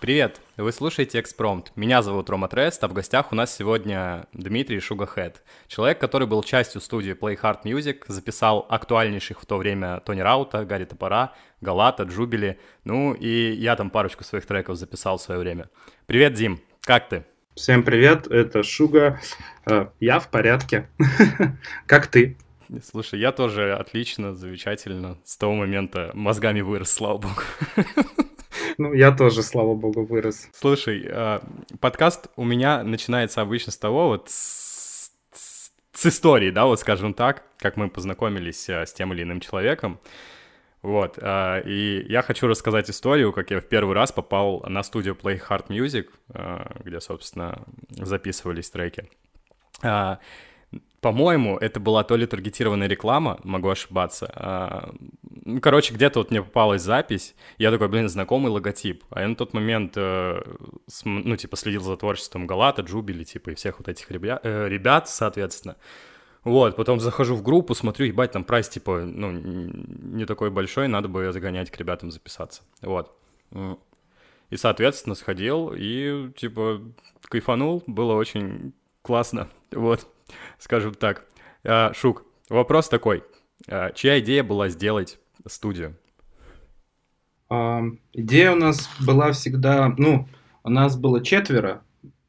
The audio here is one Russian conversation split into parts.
Привет! Вы слушаете «Экспромт». Меня зовут Рома Трест, а в гостях у нас сегодня Дмитрий Шугахэт. Человек, который был частью студии Play Hard Music, записал актуальнейших в то время Тони Раута, Гарри Топора, Галата, Джубили. Ну и я там парочку своих треков записал в свое время. Привет, Дим! Как ты? Всем привет, это Шуга. Э, я в порядке. Как ты? Слушай, я тоже отлично, замечательно. С того момента мозгами вырос, слава богу. Ну, я тоже, слава богу, вырос. Слушай, э, подкаст у меня начинается обычно с того, вот с, истории, да, вот скажем так, как мы познакомились э, с тем или иным человеком. Вот, э, и я хочу рассказать историю, как я в первый раз попал на студию Play Hard Music, где, собственно, записывались треки. По-моему, это была то ли таргетированная реклама, могу ошибаться. А, ну, короче, где-то вот мне попалась запись, я такой, блин, знакомый логотип. А я на тот момент, э, ну, типа, следил за творчеством Галата, Джубили, типа, и всех вот этих ребят, э, соответственно. Вот, потом захожу в группу, смотрю, ебать, там прайс, типа, ну, не такой большой, надо бы загонять к ребятам записаться. Вот. И, соответственно, сходил и, типа, кайфанул, было очень классно. Вот скажем так. А, Шук, вопрос такой. А, чья идея была сделать студию? А, идея у нас была всегда, ну, у нас было четверо,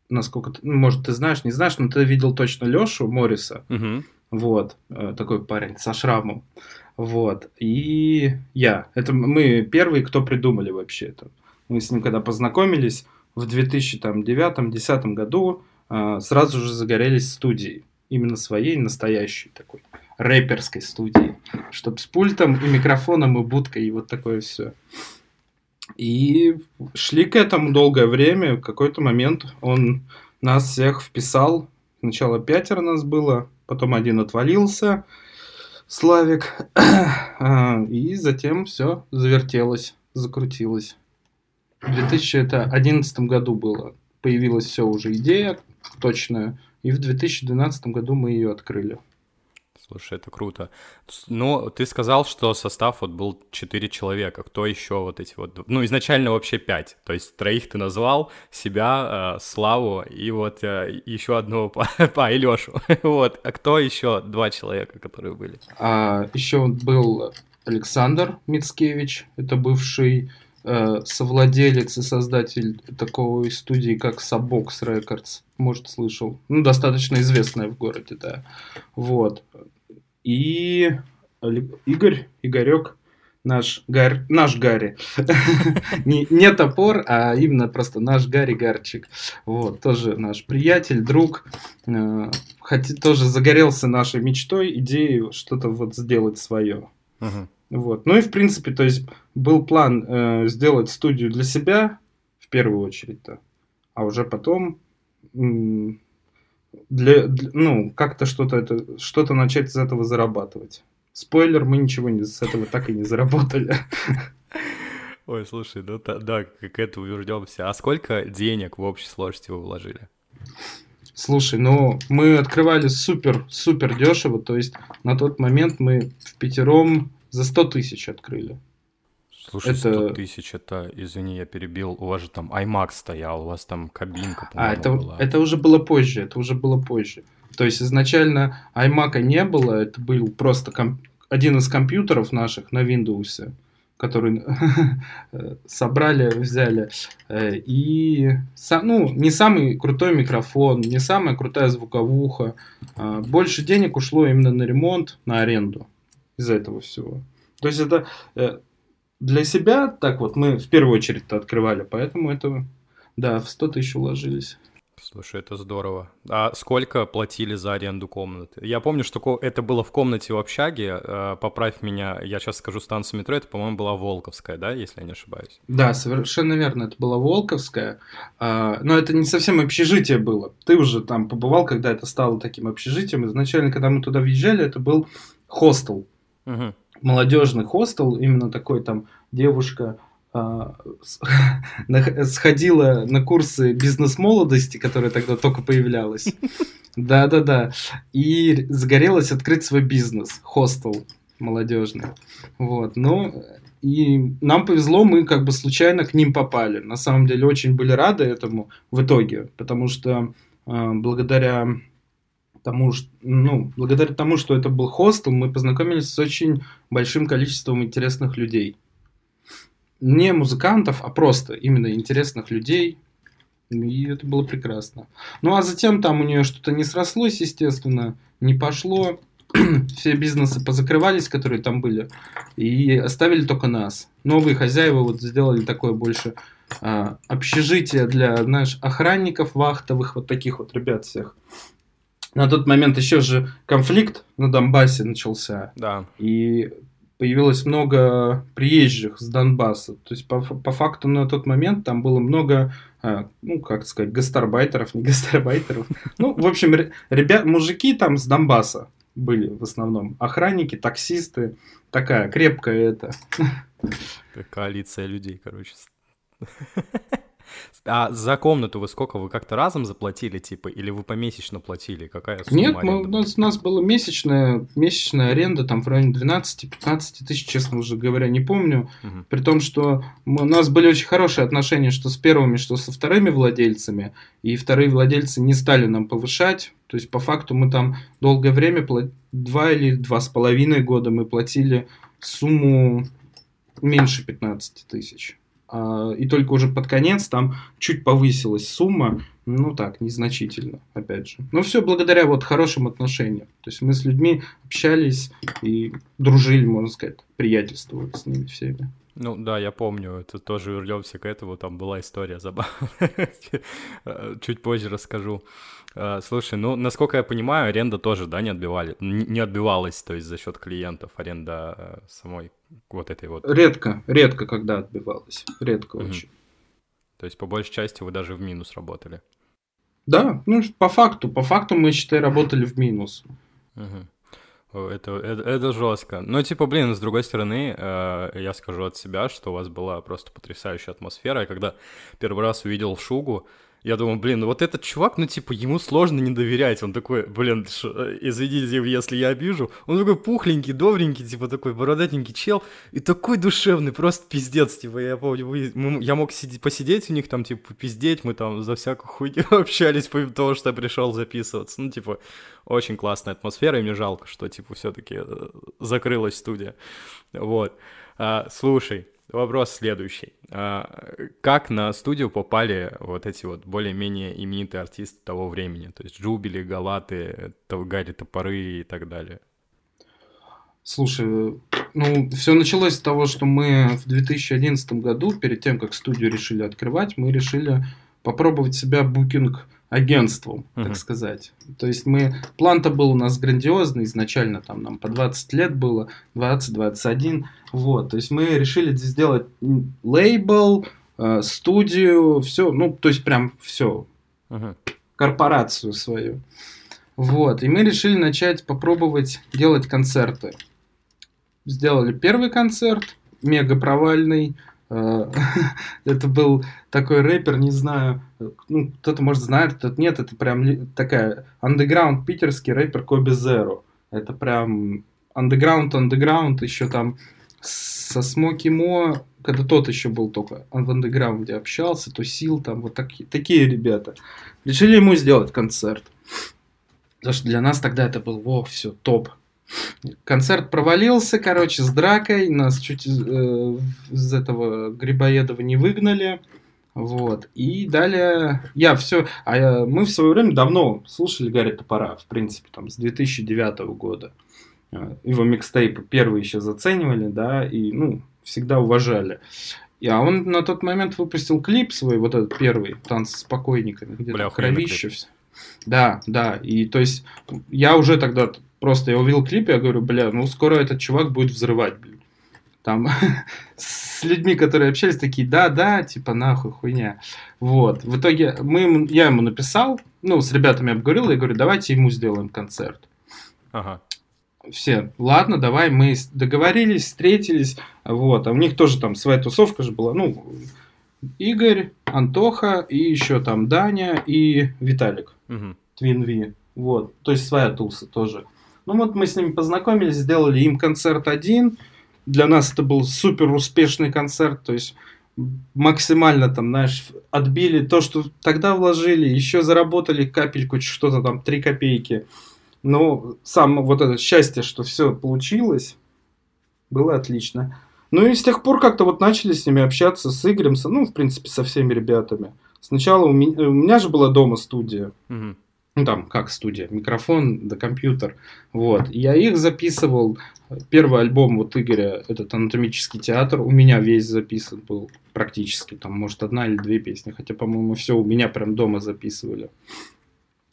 насколько ты, ну, может, ты знаешь, не знаешь, но ты видел точно Лешу Морриса. Угу. Вот, э, такой парень со шрамом. Вот, и я. Это мы первые, кто придумали вообще это. Мы с ним когда познакомились в 2009-2010 году, сразу же загорелись студией именно своей настоящей такой рэперской студии, чтобы с пультом и микрофоном и будкой и вот такое все. И шли к этому долгое время. В какой-то момент он нас всех вписал. Сначала пятеро нас было, потом один отвалился, Славик. А, и затем все завертелось, закрутилось. В 2011 году было. Появилась все уже идея точная. И в 2012 году мы ее открыли. Слушай, это круто. Ну, ты сказал, что состав вот был 4 человека. Кто еще вот эти вот... Ну, изначально вообще 5. То есть троих ты назвал, себя, э, Славу и вот э, еще одного, по, и Лешу. вот. А кто еще два человека, которые были? А, еще был Александр Мицкевич. Это бывший совладелец и создатель такой студии, как Sabox Records. Может, слышал. Ну, достаточно известная в городе, да. Вот. И Игорь, Игорек, наш, Гар, наш Гарри. не, не топор, а именно просто наш Гарри Гарчик. Вот, тоже наш приятель, друг. Э, хоть, тоже загорелся нашей мечтой, идеей что-то вот сделать свое. Вот. Ну и в принципе, то есть был план э, сделать студию для себя в первую очередь-то, а уже потом для, для ну как-то что-то это что-то начать из этого зарабатывать. Спойлер, мы ничего не, с этого так и не заработали. Ой, слушай, ну да, как это увернемся. А сколько денег в общей сложности вы вложили? Слушай, ну мы открывали супер, супер дешево, то есть на тот момент мы в пятером за 100 тысяч открыли. Слушай, это... 100 тысяч, это, извини, я перебил, у вас же там iMac стоял, у вас там кабинка, А, это, была. это уже было позже, это уже было позже. То есть изначально iMac не было, это был просто комп... один из компьютеров наших на Windows, который собрали, взяли. Э, и, ну, не самый крутой микрофон, не самая крутая звуковуха. А больше денег ушло именно на ремонт, на аренду из-за этого всего. То есть это э, для себя, так вот, мы в первую очередь это открывали, поэтому это, да, в 100 тысяч уложились. Слушай, это здорово. А сколько платили за аренду комнаты? Я помню, что это было в комнате в общаге. Э, поправь меня, я сейчас скажу станцию метро. Это, по-моему, была Волковская, да, если я не ошибаюсь? Да, совершенно верно. Это была Волковская. А, но это не совсем общежитие было. Ты уже там побывал, когда это стало таким общежитием. Изначально, когда мы туда въезжали, это был хостел. Угу. Молодежный хостел, именно такой там девушка а, сходила на курсы бизнес-молодости, которая тогда только появлялась. Да-да-да. И загорелась открыть свой бизнес, хостел молодежный. Вот. Ну, и нам повезло, мы как бы случайно к ним попали. На самом деле очень были рады этому в итоге, потому что э, благодаря тому, что, ну, благодаря тому, что это был хостел, мы познакомились с очень большим количеством интересных людей. Не музыкантов, а просто именно интересных людей. И это было прекрасно. Ну а затем там у нее что-то не срослось, естественно, не пошло. Все бизнесы позакрывались, которые там были, и оставили только нас. Новые хозяева вот сделали такое больше а, общежитие для, знаешь, охранников, вахтовых, вот таких вот ребят всех. На тот момент еще же конфликт на Донбассе начался. Да. И появилось много приезжих с Донбасса. То есть, по, по факту, на тот момент там было много, а, ну, как сказать, гастарбайтеров, не гастарбайтеров. Ну, в общем, ребят, мужики там с Донбасса были в основном. Охранники, таксисты. Такая крепкая это. Коалиция людей, короче. А за комнату вы сколько? Вы как-то разом заплатили, типа, или вы помесячно платили? Какая сумма Нет, мы, у, нас, у нас была месячная, месячная аренда, там в районе 12-15 тысяч, честно уже говоря, не помню. Угу. При том, что мы, у нас были очень хорошие отношения что с первыми, что со вторыми владельцами, и вторые владельцы не стали нам повышать. То есть, по факту, мы там долгое время, два или два с половиной года мы платили сумму меньше 15 тысяч. А, и только уже под конец там чуть повысилась сумма, ну так, незначительно, опять же. Но все благодаря вот хорошим отношениям. То есть мы с людьми общались и дружили, можно сказать, приятельствовали с ними всеми. Ну да, я помню, это тоже вернемся к этому, там была история забавная. Чуть позже расскажу. А, слушай, ну, насколько я понимаю, аренда тоже, да, не отбивали, не отбивалась, то есть за счет клиентов, аренда э, самой вот этой вот. Редко, редко когда отбивалась, редко угу. очень. То есть по большей части вы даже в минус работали. Да, ну по факту, по факту мы считай работали в минус. Угу. Это, это, это жестко. Но, типа, блин, с другой стороны, э, я скажу от себя, что у вас была просто потрясающая атмосфера. Я когда первый раз увидел Шугу, я думаю, блин, ну вот этот чувак, ну, типа, ему сложно не доверять. Он такой, блин, ш, извините, если я обижу. Он такой пухленький, добренький, типа, такой бородатенький чел. И такой душевный, просто пиздец. Типа, я помню, я мог сидеть, посидеть у них там, типа, пиздеть. Мы там за всякую хуйню общались, помимо того, что я пришел записываться. Ну, типа, очень классная атмосфера, и мне жалко, что, типа, все-таки э, закрылась студия. Вот. А, слушай, Вопрос следующий. А, как на студию попали вот эти вот более-менее именитые артисты того времени? То есть Джубили, Галаты, Гарри Топоры и так далее. Слушай, ну, все началось с того, что мы в 2011 году, перед тем, как студию решили открывать, мы решили попробовать себя букинг агентством, uh-huh. так сказать. То есть мы... План-то был у нас грандиозный изначально, там нам по 20 лет было, 20-21, вот. То есть мы решили сделать лейбл, э, студию, все, ну, то есть прям все, uh-huh. корпорацию свою. Вот, и мы решили начать попробовать делать концерты. Сделали первый концерт, мега провальный, это был такой рэпер, не знаю, ну, кто-то, может, знает, кто-то нет, это прям такая андеграунд питерский рэпер Коби Зеро. Это прям андеграунд, андеграунд, еще там со Смоки Мо, когда тот еще был только в андеграунде общался, тусил там, вот такие, такие ребята. Решили ему сделать концерт. Потому что для нас тогда это был, во, все, топ. Концерт провалился, короче, с дракой. Нас чуть э, из этого Грибоедова не выгнали. Вот. И далее я все... А я, мы в свое время давно слушали Гарри Топора, в принципе, там, с 2009 года. Э, его микстейпы первые еще заценивали, да, и, ну, всегда уважали. И, а он на тот момент выпустил клип свой, вот этот первый, «Танцы с покойниками», где Бля, кровище. Все. Да, да. И то есть я уже тогда Просто я увидел клип, я говорю, бля, ну скоро этот чувак будет взрывать, блин. Там с людьми, которые общались, такие, да, да, типа нахуй, хуйня. Вот. В итоге мы, я ему написал, ну, с ребятами обговорил, я говорю, давайте ему сделаем концерт. Ага. Все, ладно, давай, мы договорились, встретились, вот, а у них тоже там своя тусовка же была, ну, Игорь, Антоха и еще там Даня и Виталик, угу. Твин Ви, вот, то есть своя туса тоже. Ну вот мы с ними познакомились, сделали им концерт один, для нас это был супер успешный концерт, то есть максимально там, знаешь, отбили то, что тогда вложили, еще заработали капельку, что-то там, 3 копейки. Но сам вот это счастье, что все получилось, было отлично. Ну и с тех пор как-то вот начали с ними общаться, с Игорем, ну, в принципе, со всеми ребятами. Сначала у меня, у меня же была дома студия. Угу. Ну, там, как студия, микрофон да компьютер. Вот. Я их записывал. Первый альбом вот Игоря, этот анатомический театр, у меня весь записан был практически. Там, может, одна или две песни. Хотя, по-моему, все у меня прям дома записывали.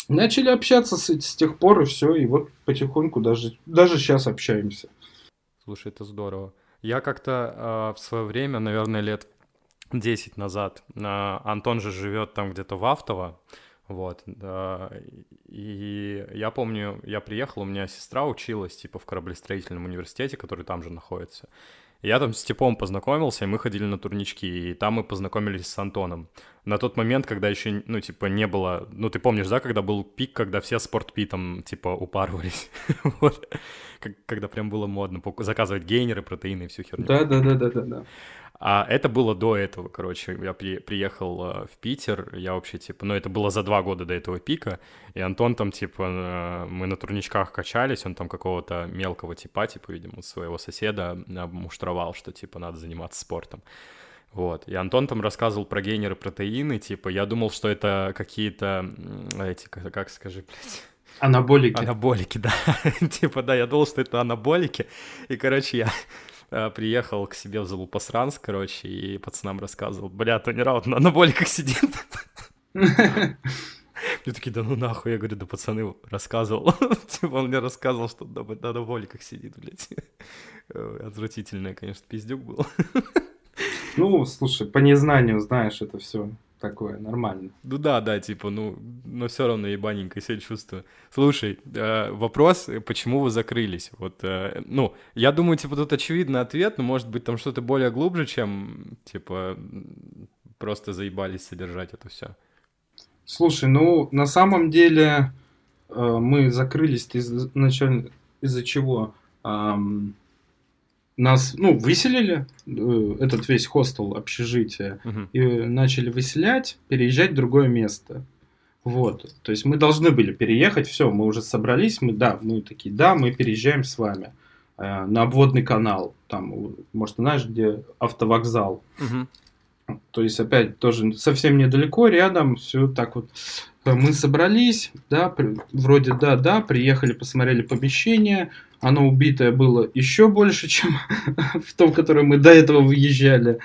Начали общаться с, с тех пор, и все. И вот потихоньку даже, даже сейчас общаемся. Слушай, это здорово. Я как-то э, в свое время, наверное, лет 10 назад, э, Антон же живет там где-то в Автово, вот, и я помню, я приехал, у меня сестра училась, типа, в кораблестроительном университете, который там же находится. Я там с Типом познакомился, и мы ходили на турнички, и там мы познакомились с Антоном. На тот момент, когда еще, ну, типа, не было... Ну, ты помнишь, да, когда был пик, когда все спортпитом, типа, упарывались? вот. Когда прям было модно заказывать гейнеры, протеины и всю херню. Да-да-да-да-да. А это было до этого, короче. Я при, приехал э, в Питер, я вообще, типа, ну, это было за два года до этого пика, и Антон там, типа, э, мы на турничках качались, он там какого-то мелкого типа, типа, видимо, своего соседа муштровал, что, типа, надо заниматься спортом. Вот. И Антон там рассказывал про гейнеры протеины, типа, я думал, что это какие-то, эти, как, скажи, блядь... Анаболики. Анаболики, да. типа, да, я думал, что это анаболики. И, короче, я приехал к себе в Залупасранск, короче, и пацанам рассказывал, бля, Раут на анаболиках сидит. Мне такие, да ну нахуй, я говорю, да пацаны рассказывал. типа он мне рассказывал, что на, на анаболиках сидит, блядь. Отвратительное, конечно, пиздюк был. ну, слушай, по незнанию, знаешь, это все такое нормально. Ну да, да, типа, ну, но все равно ебаненько себя чувствую. Слушай, э, вопрос, почему вы закрылись? Вот, э, ну, я думаю, типа, тут очевидный ответ, но может быть там что-то более глубже, чем, типа, просто заебались содержать это все. Слушай, ну, на самом деле э, мы закрылись изначально из-за чего? Эм, нас, ну, выселили, э, этот весь хостел, общежитие, uh-huh. и начали выселять, переезжать в другое место. Вот, то есть мы должны были переехать, все, мы уже собрались, мы, да, мы такие, да, мы переезжаем с вами э, на обводный канал, там, может, знаешь, где автовокзал. То есть, опять, тоже совсем недалеко, рядом, все так вот. Э, мы собрались, да, вроде да, да, приехали, посмотрели помещение, оно убитое было еще больше, чем в том, в которое мы до этого выезжали.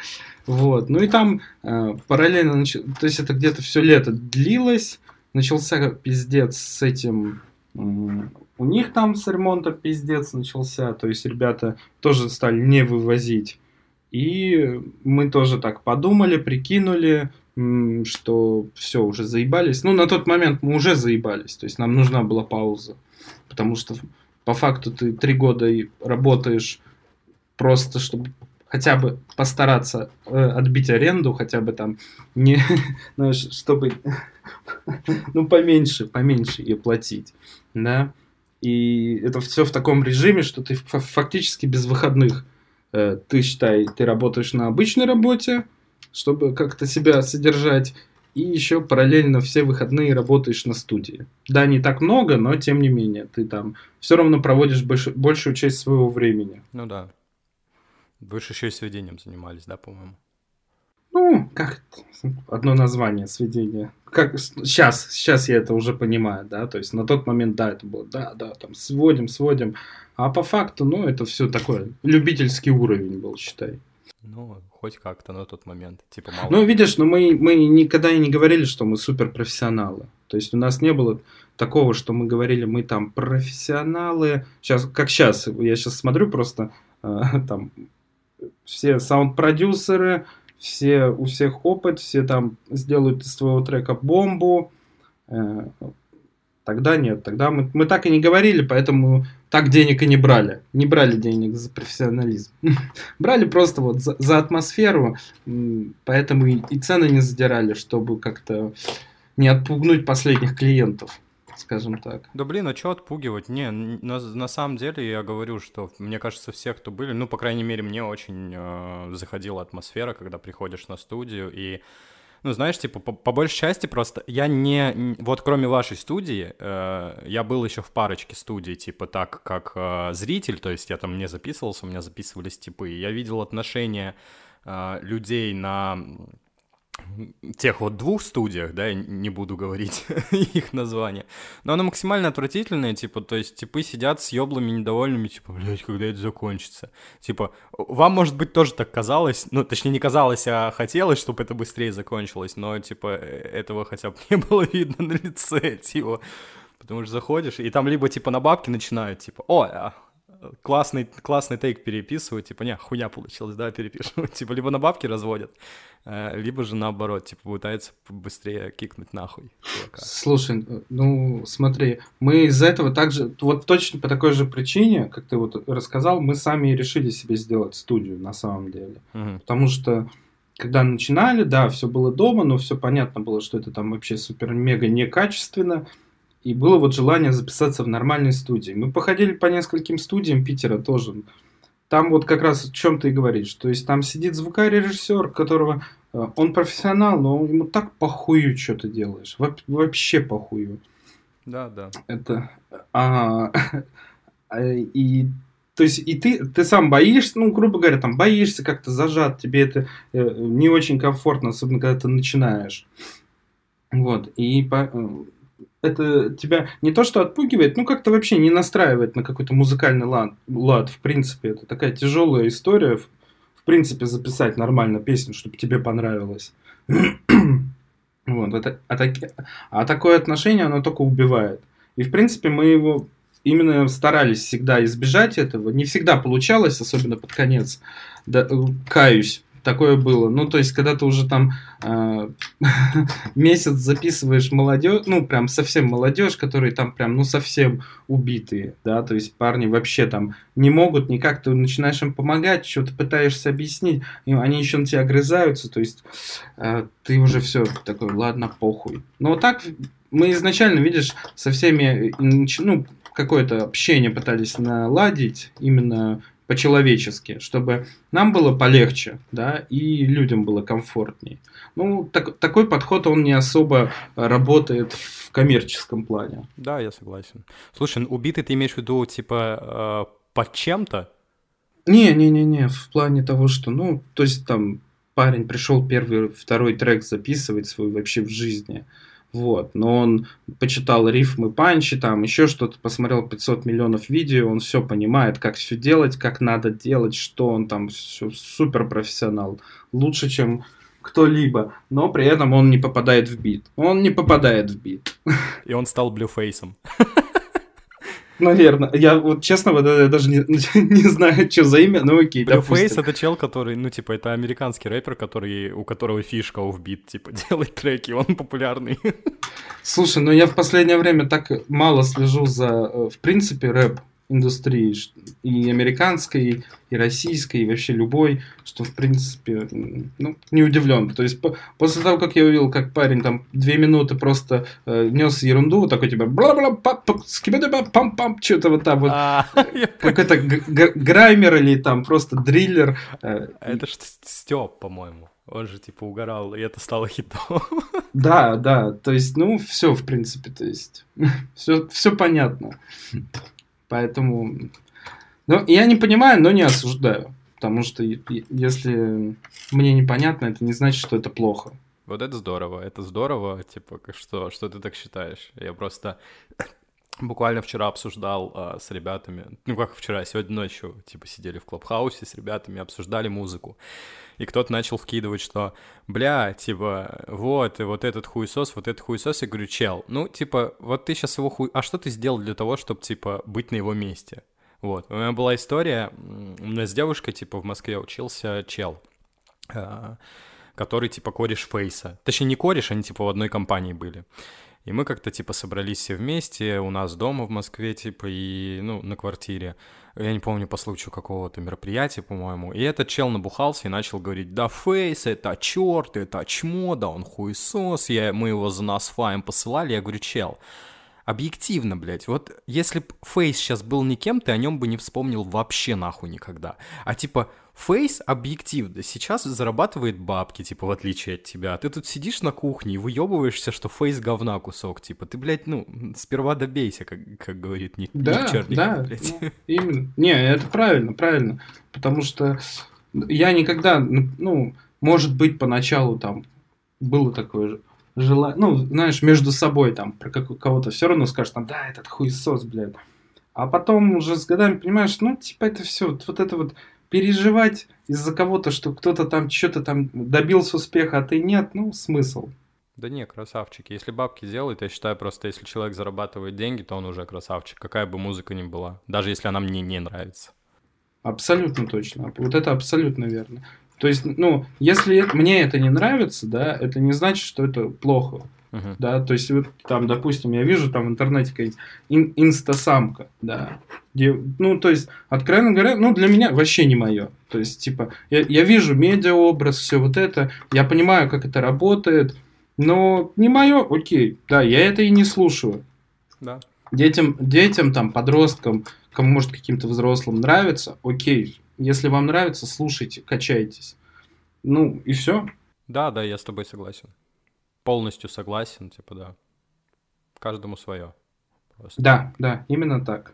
Вот. Ну и там э, параллельно, нач... то есть это где-то все лето длилось, начался пиздец с этим, у них там с ремонтом пиздец начался, то есть ребята тоже стали не вывозить. И мы тоже так подумали, прикинули, что все, уже заебались. Ну, на тот момент мы уже заебались, то есть нам нужна была пауза, потому что по факту ты три года работаешь просто, чтобы хотя бы постараться э, отбить аренду, хотя бы там не, знаешь, чтобы ну поменьше, поменьше ее платить, да. И это все в таком режиме, что ты фактически без выходных. Э, ты считай, ты работаешь на обычной работе, чтобы как-то себя содержать, и еще параллельно все выходные работаешь на студии. Да, не так много, но тем не менее, ты там все равно проводишь больш... большую часть своего времени. Ну да. Больше еще и сведением занимались, да, по-моему? Ну, как одно название сведения. Как сейчас, сейчас я это уже понимаю, да, то есть на тот момент, да, это было, да, да, там сводим, сводим, а по факту, ну, это все такое любительский уровень был, считай. Ну, хоть как-то на тот момент. Типа мало. Ну, видишь, но мы, мы никогда и не говорили, что мы суперпрофессионалы. То есть у нас не было такого, что мы говорили, мы там профессионалы. Сейчас, как сейчас, я сейчас смотрю просто э, там все саунд-продюсеры, все, у всех опыт, все там сделают из своего трека бомбу. Э, тогда нет, тогда мы, мы так и не говорили, поэтому так денег и не брали. Не брали денег за профессионализм. брали просто вот за, за атмосферу, поэтому и, и цены не задирали, чтобы как-то не отпугнуть последних клиентов. Скажем так. Да блин, а что отпугивать? Не, на, на самом деле я говорю, что мне кажется, все, кто были, ну, по крайней мере, мне очень э, заходила атмосфера, когда приходишь на студию и ну, знаешь, типа, по, по большей части просто я не... Вот кроме вашей студии, э, я был еще в парочке студий, типа, так, как э, зритель, то есть я там не записывался, у меня записывались типы, я видел отношения э, людей на тех вот двух студиях, да, я не буду говорить их название, но оно максимально отвратительное, типа, то есть типы сидят с еблами недовольными, типа, блядь, когда это закончится? Типа, вам, может быть, тоже так казалось, ну, точнее, не казалось, а хотелось, чтобы это быстрее закончилось, но, типа, э, этого хотя бы не было видно на лице, типа, потому что заходишь, и там либо, типа, на бабки начинают, типа, о, а, классный, классный тейк переписывают, типа, не, хуйня получилась, да, перепишу. типа, либо на бабки разводят, э, либо же наоборот, типа, пытаются быстрее кикнуть нахуй. Чувака. Слушай, ну, смотри, мы из-за этого также, вот точно по такой же причине, как ты вот рассказал, мы сами решили себе сделать студию, на самом деле. Угу. Потому что когда начинали, да, все было дома, но все понятно было, что это там вообще супер-мега некачественно. И было вот желание записаться в нормальной студии. Мы походили по нескольким студиям Питера тоже. Там вот как раз о чем ты и говоришь. То есть там сидит звукарь режиссер, которого э, он профессионал, но ему так похую, что ты делаешь. Во вообще похую. Да, да. Это... А, и то есть и ты, ты сам боишься, ну, грубо говоря, там боишься как-то зажат, тебе это э, не очень комфортно, особенно когда ты начинаешь. Вот, и по, э, это тебя не то что отпугивает, ну как-то вообще не настраивает на какой-то музыкальный лад, лад. В принципе, это такая тяжелая история. В, в принципе, записать нормально песню, чтобы тебе понравилось. вот, это, а, таки, а такое отношение, оно только убивает. И, в принципе, мы его именно старались всегда избежать этого. Не всегда получалось, особенно под конец. Да, э, каюсь такое было. Ну, то есть, когда ты уже там э, месяц записываешь молодежь, ну, прям совсем молодежь, которые там прям, ну, совсем убитые, да, то есть парни вообще там не могут никак, ты начинаешь им помогать, что-то пытаешься объяснить, и они еще на тебя огрызаются, то есть э, ты уже все такой, ладно, похуй. Но вот так мы изначально, видишь, со всеми, ну, какое-то общение пытались наладить, именно по-человечески, чтобы нам было полегче, да, и людям было комфортней. Ну, так, такой подход, он не особо работает в коммерческом плане. Да, я согласен. Слушай, убитый ты имеешь в виду, типа, э, под чем-то? Не-не-не-не, в плане того, что, ну, то есть там парень пришел первый, второй трек записывать свой вообще в жизни, вот, но он почитал рифмы панчи, там еще что-то, посмотрел 500 миллионов видео, он все понимает, как все делать, как надо делать, что он там все супер профессионал, лучше, чем кто-либо, но при этом он не попадает в бит. Он не попадает в бит. И он стал блюфейсом. Наверное. Я вот честно, вот, я даже не, не знаю, что за имя, но окей, Blueface это чел, который, ну, типа, это американский рэпер, который, у которого фишка в бит, типа, делать треки, он популярный. Слушай, ну я в последнее время так мало слежу за, э, в принципе, рэп индустрии, и американской, и российской, и вообще любой, что, в принципе, ну, не удивлен. То есть, по после того, как я увидел, как парень там две минуты просто э, нес ерунду, вот такой, типа, бла-бла, пам-пам, что-то вот там вот, а, какой-то граймер или там просто дриллер. Э, это же Степ, по-моему. Он же типа угорал, и это стало хитом. Да, да, то есть, ну, все, в принципе, то есть, все, все понятно. Поэтому... Ну, я не понимаю, но не осуждаю. Потому что если мне непонятно, это не значит, что это плохо. Вот это здорово, это здорово, типа, что, что ты так считаешь. Я просто буквально вчера обсуждал а, с ребятами, ну как вчера, сегодня ночью, типа, сидели в клубхаусе с ребятами, обсуждали музыку. И кто-то начал вкидывать, что, бля, типа, вот, и вот этот хуесос, вот этот хуесос. Я говорю, чел, ну, типа, вот ты сейчас его хуй... А что ты сделал для того, чтобы, типа, быть на его месте? Вот, у меня была история, у меня с девушкой, типа, в Москве учился чел, а, который, типа, кореш Фейса. Точнее, не кореш, они, типа, в одной компании были. И мы как-то, типа, собрались все вместе у нас дома в Москве, типа, и, ну, на квартире. Я не помню, по случаю какого-то мероприятия, по-моему. И этот чел набухался и начал говорить, да, Фейс, это черт, это чмо, да, он хуесос, я, мы его за нас фаем посылали. Я говорю, чел, Объективно, блядь. Вот если б Фейс сейчас был никем, ты о нем бы не вспомнил вообще нахуй никогда. А типа Фейс объективно сейчас зарабатывает бабки, типа, в отличие от тебя. Ты тут сидишь на кухне и выебываешься, что Фейс говна кусок, типа. Ты, блядь, ну, сперва добейся, как, как говорит Ник, да, Ник Черник, да, блядь. Ну, именно. Не, это правильно, правильно. Потому что я никогда, ну, может быть, поначалу там было такое же желание, ну, знаешь, между собой там про кого-то все равно скажешь, там, да, этот хуесос, блядь. А потом уже с годами понимаешь, ну, типа, это все, вот это вот переживать из-за кого-то, что кто-то там что-то там добился успеха, а ты нет, ну, смысл. Да не, красавчики. Если бабки делают, я считаю просто, если человек зарабатывает деньги, то он уже красавчик, какая бы музыка ни была, даже если она мне не нравится. Абсолютно точно. Вот это абсолютно верно. То есть, ну, если мне это не нравится, да, это не значит, что это плохо. Uh-huh. Да, то есть, вот там, допустим, я вижу там в интернете какая-нибудь ин- инстасамка, да, где, ну, то есть, откровенно говоря, ну, для меня вообще не мое. То есть, типа, я, я вижу медиаобраз, все вот это, я понимаю, как это работает, но не мое, окей, да, я это и не слушаю. Да. Детям, детям, там, подросткам, кому, может, каким-то взрослым нравится, окей, если вам нравится, слушайте, качайтесь. Ну, и все. Да, да, я с тобой согласен. Полностью согласен, типа, да. Каждому свое. Просто. Да, да, именно так.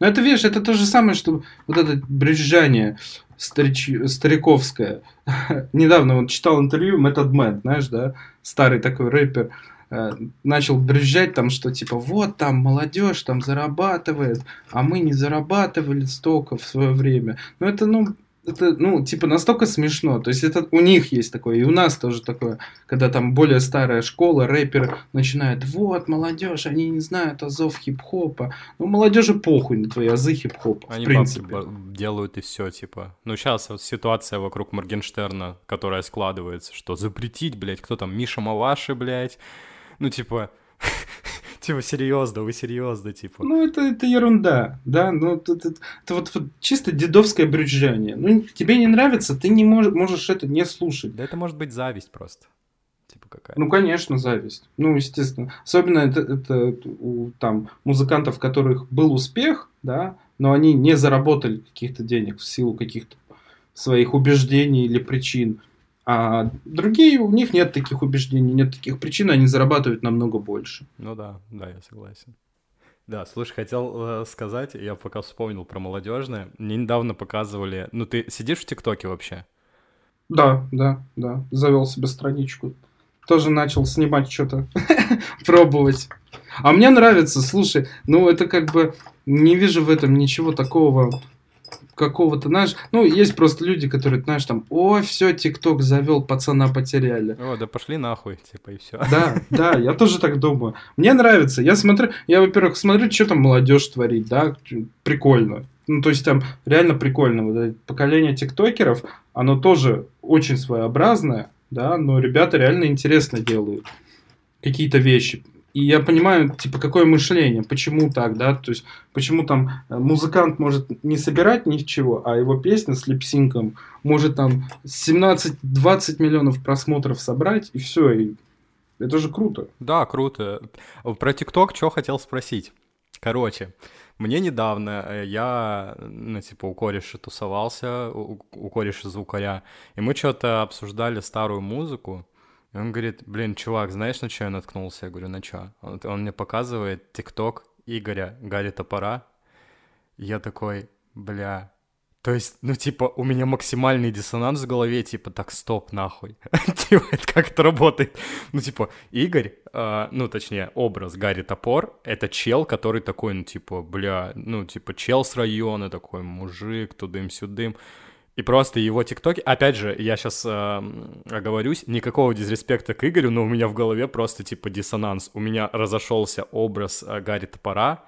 Но это, видишь, это то же самое, что вот это брюзжание старич... стариковское. Недавно вот читал интервью Method Man, знаешь, да, старый такой рэпер. Э, начал брюзжать там, что типа вот там молодежь там зарабатывает, а мы не зарабатывали столько в свое время. Но это, ну, это, ну, типа, настолько смешно. То есть, это у них есть такое, и у нас тоже такое, когда там более старая школа, рэпер начинает, вот, молодежь, они не знают азов хип-хопа. Ну, молодежи похуй на твои азы хип-хопа, Они в принципе. делают и все, типа. Ну, сейчас вот ситуация вокруг Моргенштерна, которая складывается, что запретить, блядь, кто там, Миша Малаши, блядь, ну, типа, типа, серьезно, вы серьезно, типа. Ну, это, это ерунда, да, ну, это, это, это вот, вот чисто дедовское брюзжание. Ну, тебе не нравится, ты не можешь, можешь это не слушать. Да это может быть зависть просто. Типа какая Ну, конечно, зависть. Ну, естественно. Особенно это, это у там музыкантов, у которых был успех, да, но они не заработали каких-то денег в силу каких-то своих убеждений или причин. А другие, у них нет таких убеждений, нет таких причин, они зарабатывают намного больше. Ну да, да, я согласен. Да, слушай, хотел э, сказать, я пока вспомнил про молодежное. Мне недавно показывали. Ну, ты сидишь в ТикТоке вообще? Да, да, да. Завел себе страничку. Тоже начал снимать что-то, пробовать. А мне нравится, слушай, ну это как бы не вижу в этом ничего такого какого-то, знаешь, ну, есть просто люди, которые, знаешь, там, о, все, ТикТок завел, пацана потеряли. О, да пошли нахуй, типа, и все. Да, да, я тоже так думаю. Мне нравится, я смотрю, я, во-первых, смотрю, что там молодежь творит, да, прикольно. Ну, то есть там реально прикольно. Вот поколение тиктокеров, оно тоже очень своеобразное, да, но ребята реально интересно делают какие-то вещи. И я понимаю, типа, какое мышление, почему так, да, то есть, почему там э, музыкант может не собирать ничего, а его песня с липсинком может там 17-20 миллионов просмотров собрать, и все, и это же круто. Да, круто. Про ТикТок что хотел спросить? Короче, мне недавно э, я, ну, типа, у кореша тусовался, у, у кореша звукаря, и мы что-то обсуждали старую музыку, и он говорит, блин, чувак, знаешь, на что я наткнулся? Я говорю, на что? Он, он мне показывает ТикТок Игоря Гарри Топора. Я такой, бля, то есть, ну, типа, у меня максимальный диссонанс в голове, типа, так, стоп, нахуй. типа, это как это работает? Ну, типа, Игорь, э, ну, точнее, образ Гарри Топор, это чел, который такой, ну, типа, бля, ну, типа, чел с района, такой мужик, тудым-сюдым. И просто его тиктоки... Опять же, я сейчас э, оговорюсь, никакого дизреспекта к Игорю, но у меня в голове просто типа диссонанс. У меня разошелся образ э, Гарри Топора,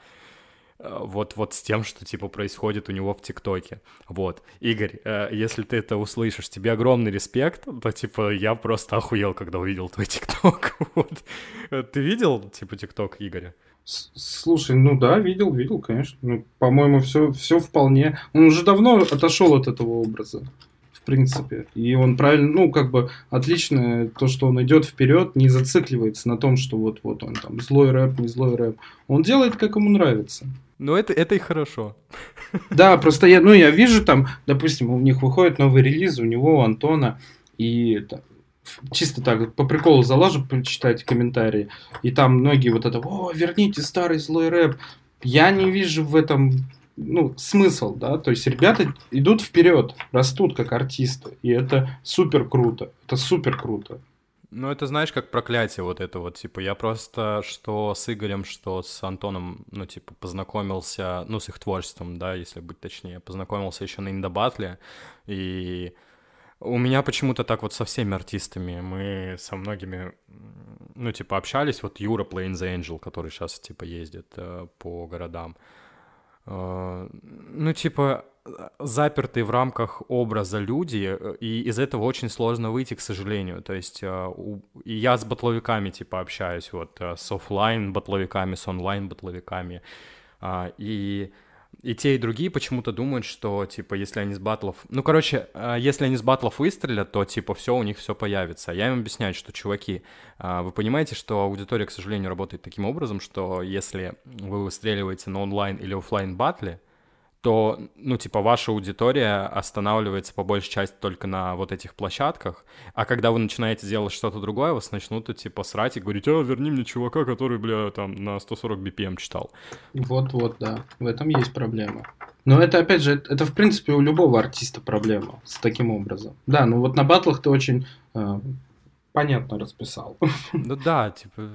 э, вот, вот с тем, что, типа, происходит у него в ТикТоке. Вот. Игорь, э, если ты это услышишь, тебе огромный респект, то, типа, я просто охуел, когда увидел твой ТикТок. ты видел, типа, ТикТок Игоря? Слушай, ну да, видел, видел, конечно. Ну, по-моему, все, все вполне. Он уже давно отошел от этого образа. В принципе. И он правильно, ну, как бы отлично то, что он идет вперед, не зацикливается на том, что вот-вот он там злой рэп, не злой рэп. Он делает, как ему нравится. Ну, это, это и хорошо. Да, просто я, ну, я вижу там, допустим, у них выходит новый релиз, у него, у Антона, и там, чисто так, по приколу залажу, почитать комментарии, и там многие вот это, о, верните старый злой рэп. Я не вижу в этом ну, смысл, да, то есть ребята идут вперед, растут как артисты, и это супер круто, это супер круто. Ну, это знаешь, как проклятие вот это вот, типа, я просто, что с Игорем, что с Антоном, ну, типа, познакомился, ну, с их творчеством, да, если быть точнее, познакомился еще на Индобатле, и у меня почему-то так вот со всеми артистами, мы со многими, ну, типа, общались, вот Юра Plain the Angel, который сейчас, типа, ездит э, по городам, э, ну, типа, запертые в рамках образа люди, э, и из этого очень сложно выйти, к сожалению. То есть э, и я с батловиками, типа, общаюсь, вот, э, с офлайн батловиками, с онлайн батловиками, а, и и те, и другие почему-то думают, что, типа, если они с батлов... Ну, короче, если они с батлов выстрелят, то, типа, все, у них все появится. Я им объясняю, что, чуваки, вы понимаете, что аудитория, к сожалению, работает таким образом, что если вы выстреливаете на онлайн или офлайн батле, то, ну, типа, ваша аудитория останавливается по большей части только на вот этих площадках, а когда вы начинаете делать что-то другое, вас начнут, типа, срать и говорить, а, верни мне чувака, который, бля, там, на 140 BPM читал. Вот-вот, да, в этом есть проблема. Но это, опять же, это, в принципе, у любого артиста проблема с таким образом. Да, ну вот на батлах ты очень э, понятно расписал. Ну да, типа,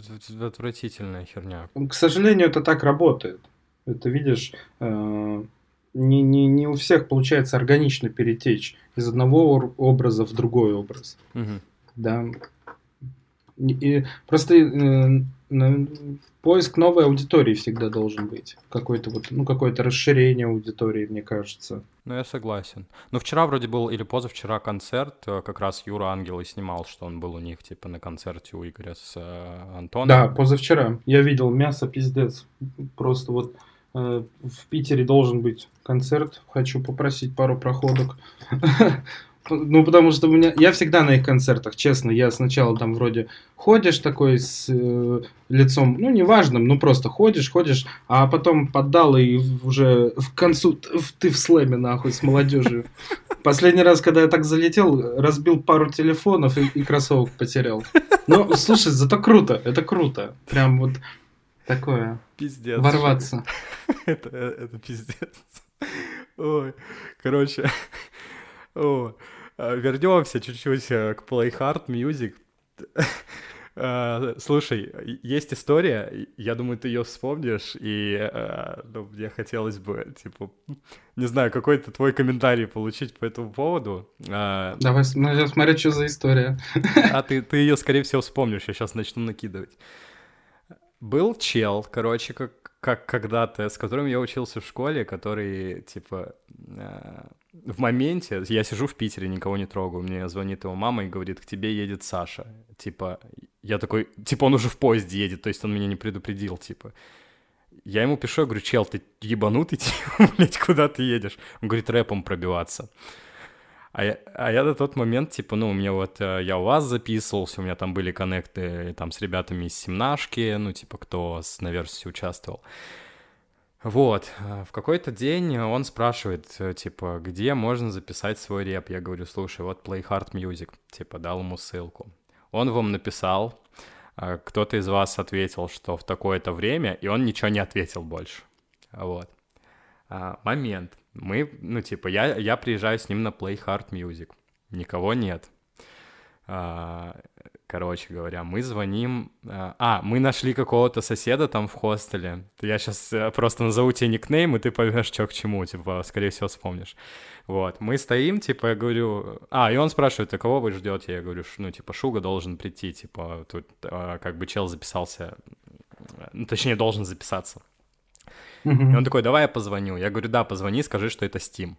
отвратительная херня. К сожалению, это так работает. Это, видишь, э, не, не, не у всех получается органично перетечь из одного образа в другой образ. Угу. Да. И просто э, поиск новой аудитории всегда должен быть. Какое-то вот, ну, какое-то расширение аудитории, мне кажется. Ну, я согласен. Ну, вчера вроде был, или позавчера концерт, э, как раз Юра Ангел и снимал, что он был у них, типа, на концерте у Игоря с э, Антоном. Да, позавчера. Я видел мясо, пиздец. Просто вот Э, в Питере должен быть концерт. Хочу попросить пару проходок. Ну, потому что у меня... Я всегда на их концертах, честно. Я сначала там вроде ходишь такой с э, лицом, ну, неважным, ну, просто ходишь, ходишь, а потом поддал и уже в концу ты в слэме, нахуй, с молодежью. Последний раз, когда я так залетел, разбил пару телефонов и, и кроссовок потерял. Ну, слушай, зато круто, это круто. Прям вот такое. Пиздец. Ворваться. это, это пиздец. Ой, короче, о, а, вернемся чуть-чуть э, к Play Hard Music. А, слушай, есть история, я думаю, ты ее вспомнишь, и а, ну, мне хотелось бы, типа, не знаю, какой-то твой комментарий получить по этому поводу. Давай, смотри, что за история. А ты, ты ее, скорее всего, вспомнишь, я сейчас начну накидывать. Был чел, короче, как, как когда-то, с которым я учился в школе, который, типа, э, в моменте, я сижу в Питере, никого не трогаю, мне звонит его мама и говорит, к тебе едет Саша. Типа, я такой, типа, он уже в поезде едет, то есть он меня не предупредил, типа. Я ему пишу, я говорю, чел, ты ебанутый, типа, блядь, куда ты едешь? Он говорит, рэпом пробиваться. А я, а я до тот момент, типа, ну, у меня вот, э, я у вас записывался, у меня там были коннекты там с ребятами из Семнашки, ну, типа, кто с, на версии участвовал. Вот, э, в какой-то день он спрашивает, э, типа, где можно записать свой реп? Я говорю, слушай, вот Play Hard Music, типа, дал ему ссылку. Он вам написал, кто-то из вас ответил, что в такое-то время, и он ничего не ответил больше. Вот. А, момент. Мы, ну, типа, я, я приезжаю с ним на Play Hard Music. Никого нет. А, короче говоря, мы звоним... А, а, мы нашли какого-то соседа там в хостеле. Я сейчас э, просто назову тебе никнейм, и ты поймешь, что к чему, типа, скорее всего, вспомнишь. Вот, мы стоим, типа, я говорю... А, и он спрашивает, а кого вы ждете? Я говорю, ну, типа, Шуга должен прийти, типа, тут как бы чел записался... Ну, точнее, должен записаться. И он такой, давай я позвоню. Я говорю, да, позвони, скажи, что это Steam.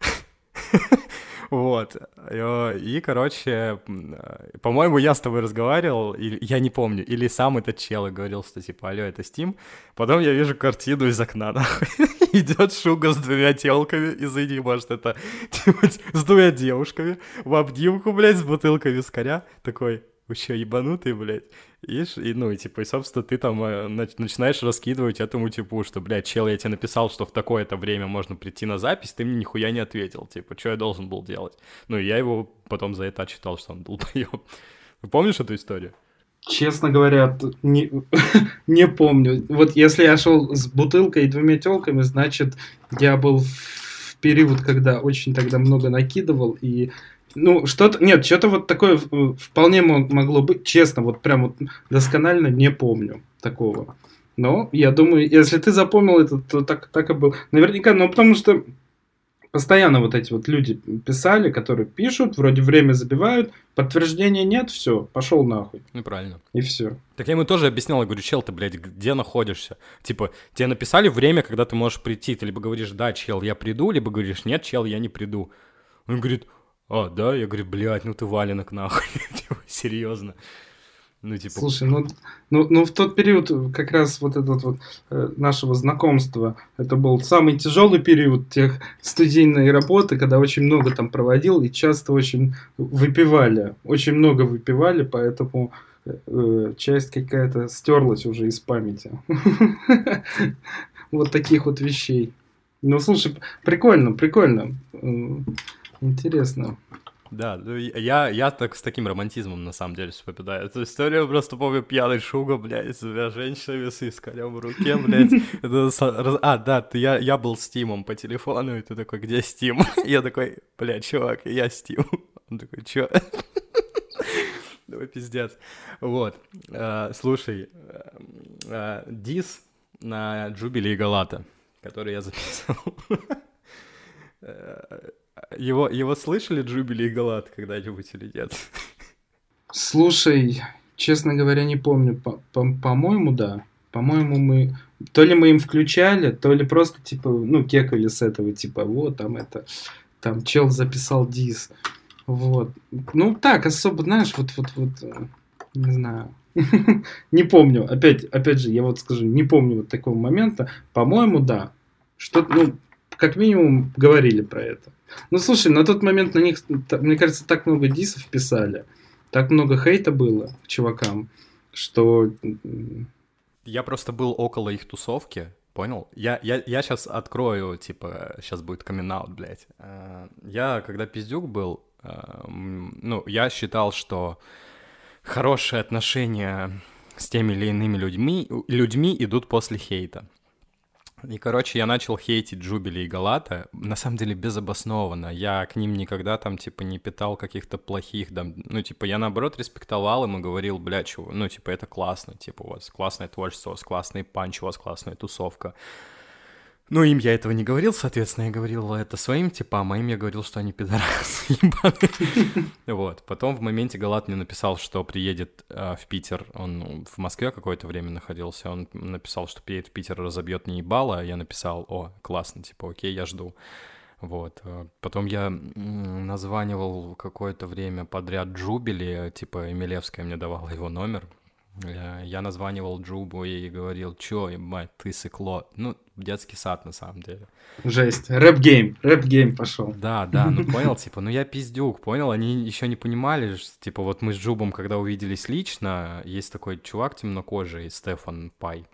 Вот. И, короче, по-моему, я с тобой разговаривал, или я не помню, или сам этот чел говорил, что типа, алло, это Steam. Потом я вижу картину из окна, нахуй. Идет Шуга с двумя телками, извини, может, это типа, с двумя девушками в обнимку, блядь, с бутылкой вискаря. Такой, вы что, ебанутый, блядь? И, и, ну, и, типа, и, собственно, ты там э, начинаешь раскидывать этому типу, что, блядь, чел, я тебе написал, что в такое-то время можно прийти на запись, ты мне нихуя не ответил, типа, что я должен был делать? Ну, и я его потом за это читал, что он долбоёб. Вы помнишь эту историю? Честно говоря, не, не помню. Вот если я шел с бутылкой и двумя телками, значит, я был в период, когда очень тогда много накидывал, и ну, что-то, нет, что-то вот такое вполне могло быть, честно, вот прям вот досконально не помню такого. Но я думаю, если ты запомнил это, то так, так и было. Наверняка, ну, потому что постоянно вот эти вот люди писали, которые пишут, вроде время забивают, подтверждения нет, все, пошел нахуй. Ну, правильно. И все. Так я ему тоже объяснял, я говорю, чел, ты, блядь, где находишься? Типа, тебе написали время, когда ты можешь прийти, ты либо говоришь, да, чел, я приду, либо говоришь, нет, чел, я не приду. Он говорит, а, да? Я говорю, блядь, ну ты валенок нахуй. типа, серьезно. Ну, типа... Слушай, ну, ну, ну в тот период как раз вот этот вот э, нашего знакомства, это был самый тяжелый период тех студийной работы, когда очень много там проводил и часто очень выпивали, очень много выпивали, поэтому э, часть какая-то стерлась уже из памяти. Вот таких вот вещей. Ну, слушай, прикольно, прикольно. Интересно. Да, ну, я, я так с таким романтизмом на самом деле вспоминаю. Эту историю просто помню пьяный шуга, блядь, с двумя женщинами с искалем в руке, блядь. А, да, я, я был Тимом по телефону, и ты такой, где Стим? Я такой, блядь, чувак, я Стим. Он такой, чё? Давай пиздец. Вот. Uh, слушай, uh, дис на Джубили и Галата, который я записал. Его, его слышали Джубили и Галат когда-нибудь или нет? Слушай, честно говоря, не помню. По-моему, да. По-моему, мы... То ли мы им включали, то ли просто, типа, ну, кекали с этого, типа, вот, там это... Там чел записал дис. Вот. Ну, так, особо, знаешь, вот, вот, вот, э, не знаю. не помню. Опять, опять же, я вот скажу, не помню вот такого момента. По-моему, да. Что, ну, как минимум говорили про это. Ну, слушай, на тот момент на них, мне кажется, так много дисов писали, так много хейта было чувакам, что... Я просто был около их тусовки, понял? Я, я, я сейчас открою, типа, сейчас будет камин блядь. Э, я, когда пиздюк был, э, ну, я считал, что хорошие отношения с теми или иными людьми, людьми идут после хейта. И, короче, я начал хейтить Джубили и Галата, на самом деле безобоснованно. Я к ним никогда там, типа, не питал каких-то плохих, там, ну, типа, я, наоборот, респектовал им и говорил, бля, чего, ну, типа, это классно, типа, у вас классное творчество, у вас классный панч, у вас классная тусовка. Ну, им я этого не говорил, соответственно, я говорил это своим типам, а им я говорил, что они пидорасы Вот. Потом в моменте Галат мне написал, что приедет э, в Питер. Он в Москве какое-то время находился. Он написал, что приедет в Питер, разобьет мне ебало. Я написал, о, классно, типа, окей, я жду. Вот. Э, потом я названивал какое-то время подряд Джубили, типа Эмилевская мне давала его номер. Э, я названивал Джубу и говорил, чё, ебать, ты сыкло. Ну, детский сад, на самом деле. Жесть. Rap game. Rap game пошел. Да, да, ну понял, типа, ну я пиздюк, понял? Они еще не понимали, что, типа, вот мы с Джубом, когда увиделись лично, есть такой чувак темнокожий, Стефан Пай.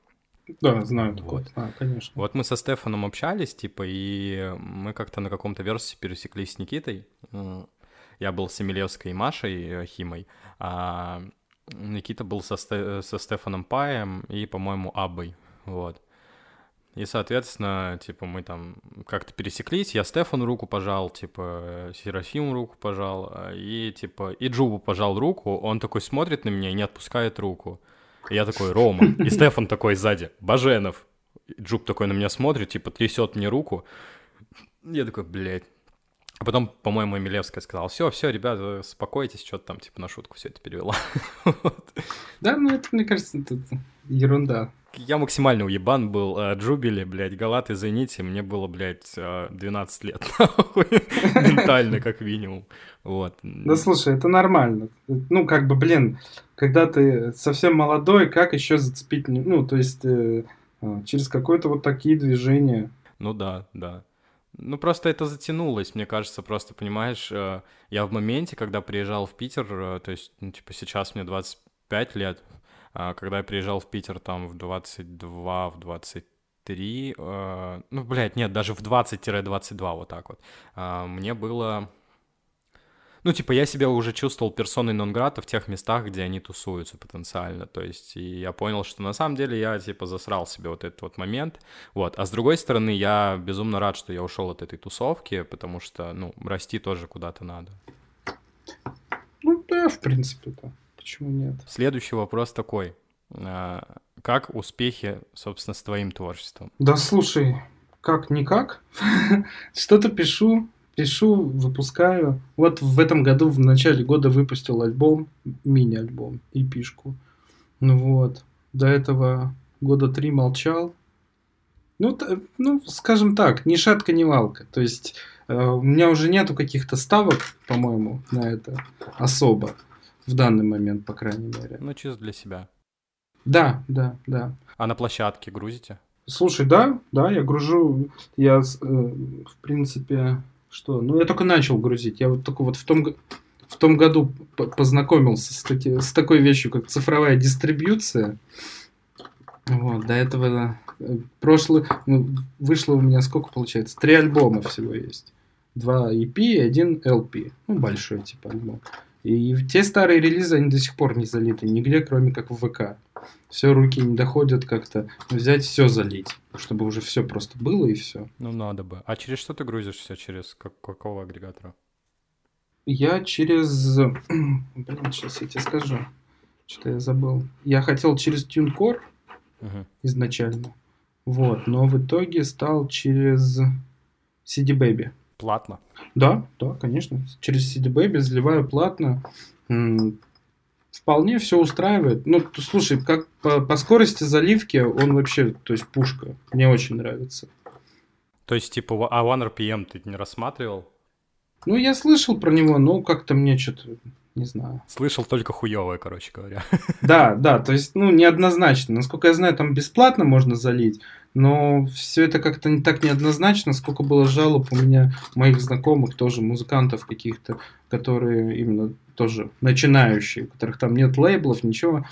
Да, знаю такой. Вот. А, конечно. Вот мы со Стефаном общались, типа, и мы как-то на каком-то Versus е пересеклись с Никитой. Я был с Эмилевской и Машей э, Химой, а Никита был со, Сте- со Стефаном Паем и, по-моему, Абой, вот. И, соответственно, типа, мы там как-то пересеклись, я Стефану руку пожал, типа, Серафиму руку пожал, и, типа, и Джубу пожал руку, он такой смотрит на меня и не отпускает руку. И я такой, Рома, и Стефан такой сзади, Баженов. И Джуб такой на меня смотрит, типа, трясет мне руку. Я такой, блядь, а потом, по-моему, Эмилевская сказала, все, все, ребята, успокойтесь, что-то там, типа, на шутку все это перевела. Да, ну это, мне кажется, это ерунда. я максимально уебан был. Э, Джубили, блядь, Галат, извините, мне было, блядь, 12 лет, Ментально, как минимум. Вот. Да слушай, это нормально. Ну, как бы, блин, когда ты совсем молодой, как еще зацепить? Ну, то есть, э, через какое-то вот такие движения. Ну да, да. Ну, просто это затянулось, мне кажется, просто, понимаешь, э, я в моменте, когда приезжал в Питер, э, то есть, ну, типа, сейчас мне 25 лет, а когда я приезжал в Питер там в 22, в 23, э, ну, блядь, нет, даже в 20-22, вот так вот, а, мне было ну, типа, я себя уже чувствовал персоной нон-грата в тех местах, где они тусуются потенциально, то есть, и я понял, что на самом деле я, типа, засрал себе вот этот вот момент, вот, а с другой стороны, я безумно рад, что я ушел от этой тусовки, потому что, ну, расти тоже куда-то надо. Ну, да, в принципе, да, почему нет? Следующий вопрос такой, а, как успехи, собственно, с твоим творчеством? Да, слушай, как-никак, что-то пишу, пишу, выпускаю. Вот в этом году, в начале года выпустил альбом, мини-альбом, и пишку. Ну вот. До этого года три молчал. Ну, ну, скажем так, ни шатка, ни валка. То есть э, у меня уже нету каких-то ставок, по-моему, на это особо. В данный момент, по крайней мере. Ну, чисто для себя. Да, да, да. А на площадке грузите? Слушай, да, да, я гружу. Я, э, в принципе, что? Ну, я только начал грузить. Я вот только вот в том, в том году познакомился с, таки, с такой вещью, как цифровая дистрибьюция. Вот, до этого э, прошлый, ну, вышло у меня сколько получается? Три альбома всего есть. Два EP и один LP. Ну, большой типа альбом. И те старые релизы, они до сих пор не залиты нигде, кроме как в ВК. Все руки не доходят как-то взять все залить, чтобы уже все просто было и все. Ну надо бы. А через что ты грузишь все? Через как, какого агрегатора? Я через... Блин, сейчас я тебе скажу. Что я забыл. Я хотел через TuneCore угу. изначально. Вот, но в итоге стал через CD Baby. Платно? Да, да, конечно. Через CD Baby заливаю платно. Вполне все устраивает. Ну, слушай, как по, по скорости заливки он вообще, то есть пушка. Мне очень нравится. То есть, типа, а One RPM ты не рассматривал? Ну, я слышал про него, но как-то мне что-то не знаю. Слышал только хуевое, короче говоря. Да, да, то есть, ну, неоднозначно. Насколько я знаю, там бесплатно можно залить, но все это как-то не так неоднозначно, сколько было жалоб у меня, моих знакомых, тоже музыкантов каких-то, которые именно тоже начинающие, у которых там нет лейблов, ничего.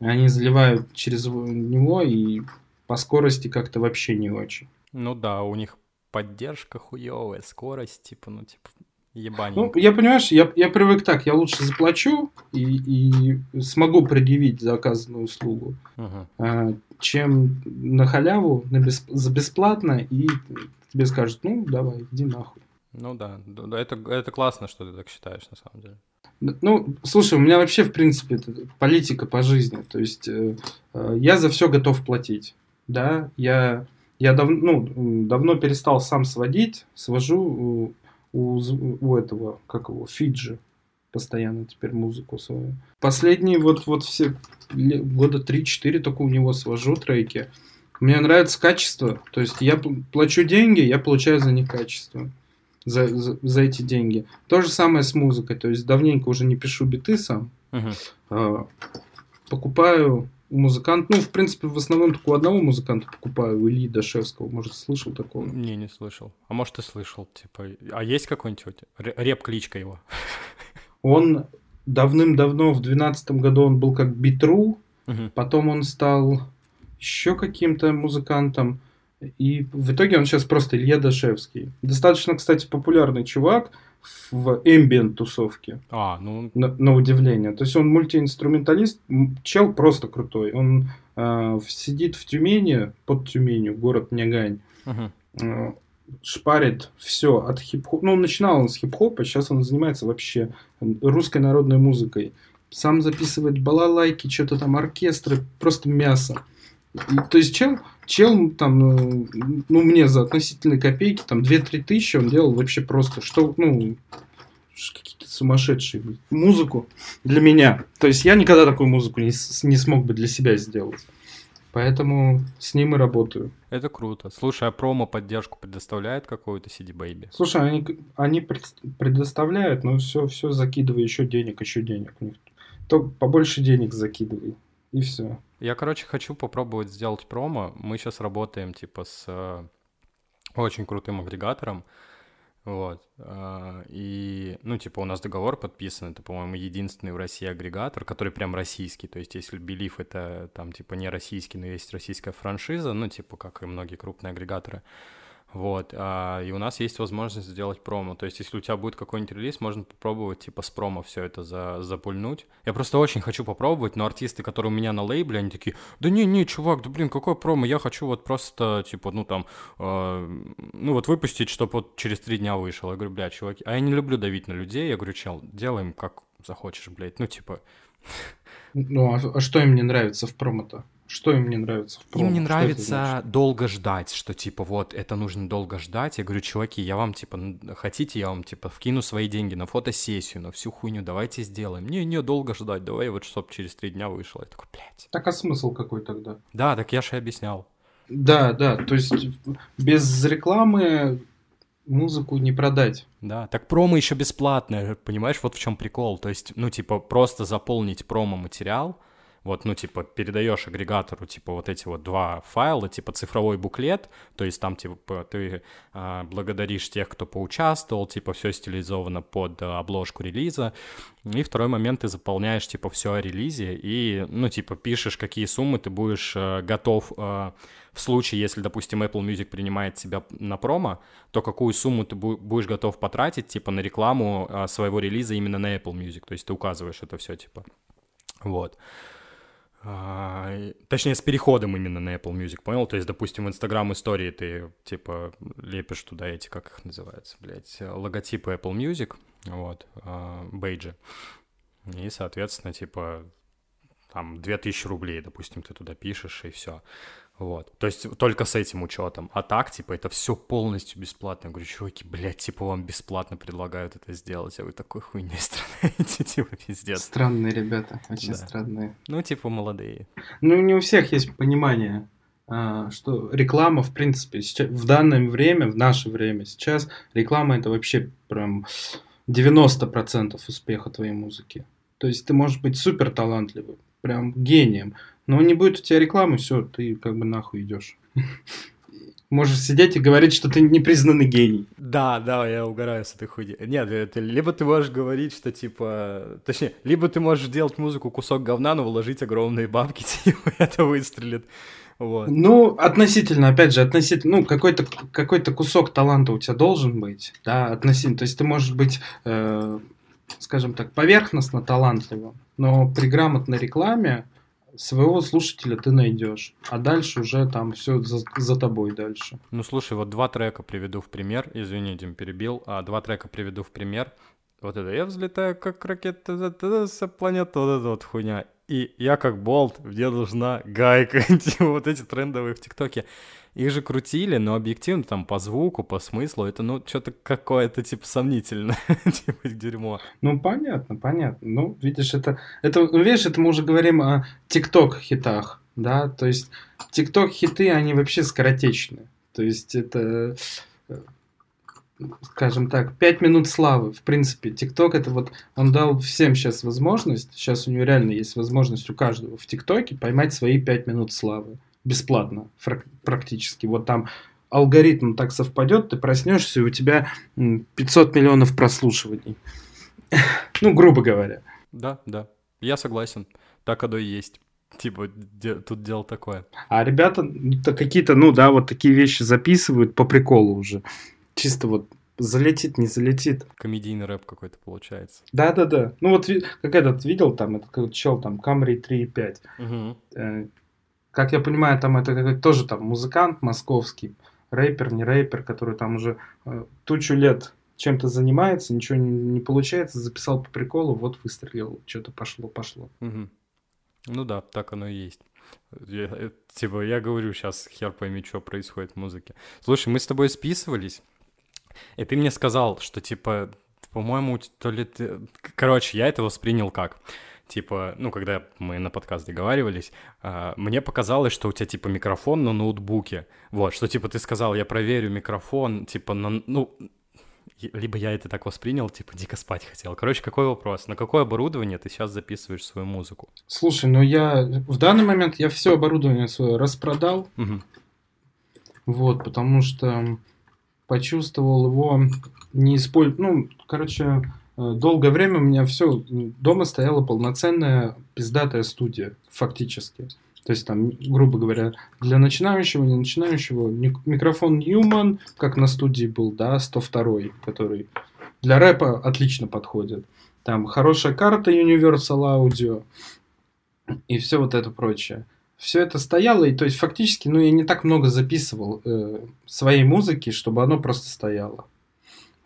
Они заливают через него и по скорости как-то вообще не очень. Ну да, у них поддержка хуевая, скорость, типа, ну, типа, Ебаненько. Ну, я понимаешь, я, я привык так, я лучше заплачу и, и смогу предъявить заказанную услугу, uh-huh. чем на халяву, на бесп... за бесплатно, и тебе скажут, ну, давай, иди нахуй. Ну да, да это, это классно, что ты так считаешь, на самом деле. Ну, слушай, у меня вообще, в принципе, политика по жизни. То есть э, э, я за все готов платить. Да, я, я дав, ну, давно перестал сам сводить, свожу у, у этого, как его, Фиджи постоянно теперь музыку свою. Последние вот, вот все года 3-4 только у него свожу треки. Мне нравится качество. То есть я плачу деньги, я получаю за них качество. За, за, за эти деньги. То же самое с музыкой. То есть давненько уже не пишу биты сам. Uh-huh. Покупаю у музыканта, ну, в принципе, в основном только у одного музыканта покупаю, у Ильи Дашевского. Может, слышал такого? Не, не слышал. А может, ты слышал, типа... А есть какой-нибудь реп-кличка его? Он давным-давно, в двенадцатом году он был как Битру, угу. потом он стал еще каким-то музыкантом, и в итоге он сейчас просто Илья Дашевский. Достаточно, кстати, популярный чувак, в ambient тусовке. А, ну... На, на удивление. То есть он мультиинструменталист, чел просто крутой. Он э, сидит в Тюмени, под Тюменью, город Нягань. Uh-huh. Э, шпарит все от хип-хопа. Ну, начинал он с хип-хопа, сейчас он занимается вообще русской народной музыкой. Сам записывает балалайки, что-то там, оркестры, просто мясо. То есть чел, чел там, ну, ну, мне за относительные копейки, там 2-3 тысячи он делал вообще просто, что, ну, какие-то сумасшедшие музыку для меня. То есть я никогда такую музыку не, не смог бы для себя сделать. Поэтому с ним и работаю. Это круто. Слушай, а промо-поддержку предоставляет какой-то CD Baby? Слушай, они, они предоставляют, но все, все закидывай еще денег, еще денег. То побольше денег закидывай. И все. Я, короче, хочу попробовать сделать промо. Мы сейчас работаем, типа, с э, очень крутым агрегатором. Вот. А, и, ну, типа, у нас договор подписан, это, по-моему, единственный в России агрегатор, который прям российский. То есть, если Belief это там, типа, не российский, но есть российская франшиза, ну, типа, как и многие крупные агрегаторы, вот, а, и у нас есть возможность сделать промо. То есть, если у тебя будет какой-нибудь релиз, можно попробовать, типа, с промо все это за, запульнуть. Я просто очень хочу попробовать, но артисты, которые у меня на лейбле, они такие, да не-не, чувак, да блин, какой промо, я хочу вот просто, типа, ну там, э, ну вот выпустить, чтобы вот через три дня вышел. Я говорю, бля, чуваки, а я не люблю давить на людей. Я говорю, чел, делаем как захочешь, блядь, ну типа... Ну, а, а что им не нравится в промо-то? Что им не нравится в промо? Им не нравится долго ждать, что типа вот это нужно долго ждать. Я говорю, чуваки, я вам типа хотите, я вам типа вкину свои деньги на фотосессию, на всю хуйню, давайте сделаем. Не, не, долго ждать, давай вот чтоб через три дня вышло. Я такой, блядь. Так а смысл какой тогда? Да, так я же и объяснял. Да, да, то есть без рекламы музыку не продать. Да, так промо еще бесплатное, понимаешь, вот в чем прикол. То есть, ну, типа, просто заполнить промо-материал, вот, ну, типа, передаешь агрегатору, типа, вот эти вот два файла, типа, цифровой буклет, то есть там, типа, ты а, благодаришь тех, кто поучаствовал, типа, все стилизовано под а, обложку релиза, и второй момент, ты заполняешь, типа, все о релизе и, ну, типа, пишешь, какие суммы ты будешь а, готов а, в случае, если, допустим, Apple Music принимает тебя на промо, то какую сумму ты будешь готов потратить, типа, на рекламу своего релиза именно на Apple Music, то есть ты указываешь это все, типа, вот. А, точнее, с переходом именно на Apple Music, понял? То есть, допустим, в Instagram истории ты, типа, лепишь туда эти, как их называется, блядь, логотипы Apple Music, вот, а, бейджи. И, соответственно, типа, там, 2000 рублей, допустим, ты туда пишешь, и все. Вот. То есть только с этим учетом. А так, типа, это все полностью бесплатно. Я говорю, чуваки, блядь, типа, вам бесплатно предлагают это сделать, а вы такой хуйней страдаете, типа, пиздец. Странные ребята, очень да. странные. Ну, типа, молодые. Ну, не у всех есть понимание, а, что реклама, в принципе, сейчас, в данное время, в наше время сейчас, реклама это вообще прям 90% успеха твоей музыки. То есть ты можешь быть супер талантливым, прям гением, но не будет у тебя рекламы, все, ты как бы нахуй идешь. Можешь сидеть и говорить, что ты непризнанный гений. Да, да, я угораю с этой хуйни. Нет, это либо ты можешь говорить, что типа... Точнее, либо ты можешь делать музыку кусок говна, но вложить огромные бабки, типа, это выстрелит. Вот. Ну, относительно, опять же, относительно, ну, какой-то какой кусок таланта у тебя должен быть, да, относительно. То есть ты можешь быть, э, скажем так, поверхностно талантливым, но при грамотной рекламе своего слушателя ты найдешь, а дальше уже там все за, за тобой дальше. Ну слушай, вот два трека приведу в пример, извини, Дим, перебил, а два трека приведу в пример. Вот это «Я взлетаю, как ракета с планеты», вот эта вот хуйня. И я как болт, мне нужна гайка. Типа вот эти трендовые в ТикТоке. Их же крутили, но объективно там по звуку, по смыслу, это ну что-то какое-то типа сомнительное, типа дерьмо. Ну понятно, понятно. Ну видишь, это, это видишь, это мы уже говорим о ТикТок хитах, да, то есть ТикТок хиты, они вообще скоротечны. То есть это скажем так, 5 минут славы. В принципе, ТикТок это вот, он дал всем сейчас возможность, сейчас у него реально есть возможность у каждого в ТикТоке поймать свои 5 минут славы бесплатно практически. Вот там алгоритм так совпадет, ты проснешься, и у тебя 500 миллионов прослушиваний. ну, грубо говоря. Да, да. Я согласен. Так оно и есть. Типа, де, тут дело такое. А ребята какие-то, ну да, вот такие вещи записывают по приколу уже. Чисто вот залетит, не залетит. Комедийный рэп какой-то получается. Да-да-да. Ну вот как этот видел там, этот чел там, Camry 3.5. Угу. Как я понимаю, там это тоже там музыкант московский, рэпер, не рэпер, который там уже э, тучу лет чем-то занимается, ничего не, не получается, записал по приколу, вот выстрелил, что-то пошло, пошло. Угу. Ну да, так оно и есть. Я, э, типа, я говорю сейчас, хер пойми, что происходит в музыке. Слушай, мы с тобой списывались, и ты мне сказал, что, типа, по-моему, то ли ты... Короче, я это воспринял как? Типа, ну, когда мы на подкаст договаривались, э, мне показалось, что у тебя, типа, микрофон на ноутбуке. Вот, что, типа, ты сказал, я проверю микрофон, типа, на, ну, либо я это так воспринял, типа, дико спать хотел. Короче, какой вопрос? На какое оборудование ты сейчас записываешь свою музыку? Слушай, ну я в данный момент я все оборудование свое распродал. Угу. Вот, потому что почувствовал его не использовать. Ну, короче, долгое время у меня все дома стояла полноценная пиздатая студия, фактически. То есть там, грубо говоря, для начинающего, не начинающего, микрофон Newman, как на студии был, да, 102, который для рэпа отлично подходит. Там хорошая карта Universal Audio и все вот это прочее. Все это стояло, и то есть фактически, ну, я не так много записывал э, своей музыки, чтобы оно просто стояло.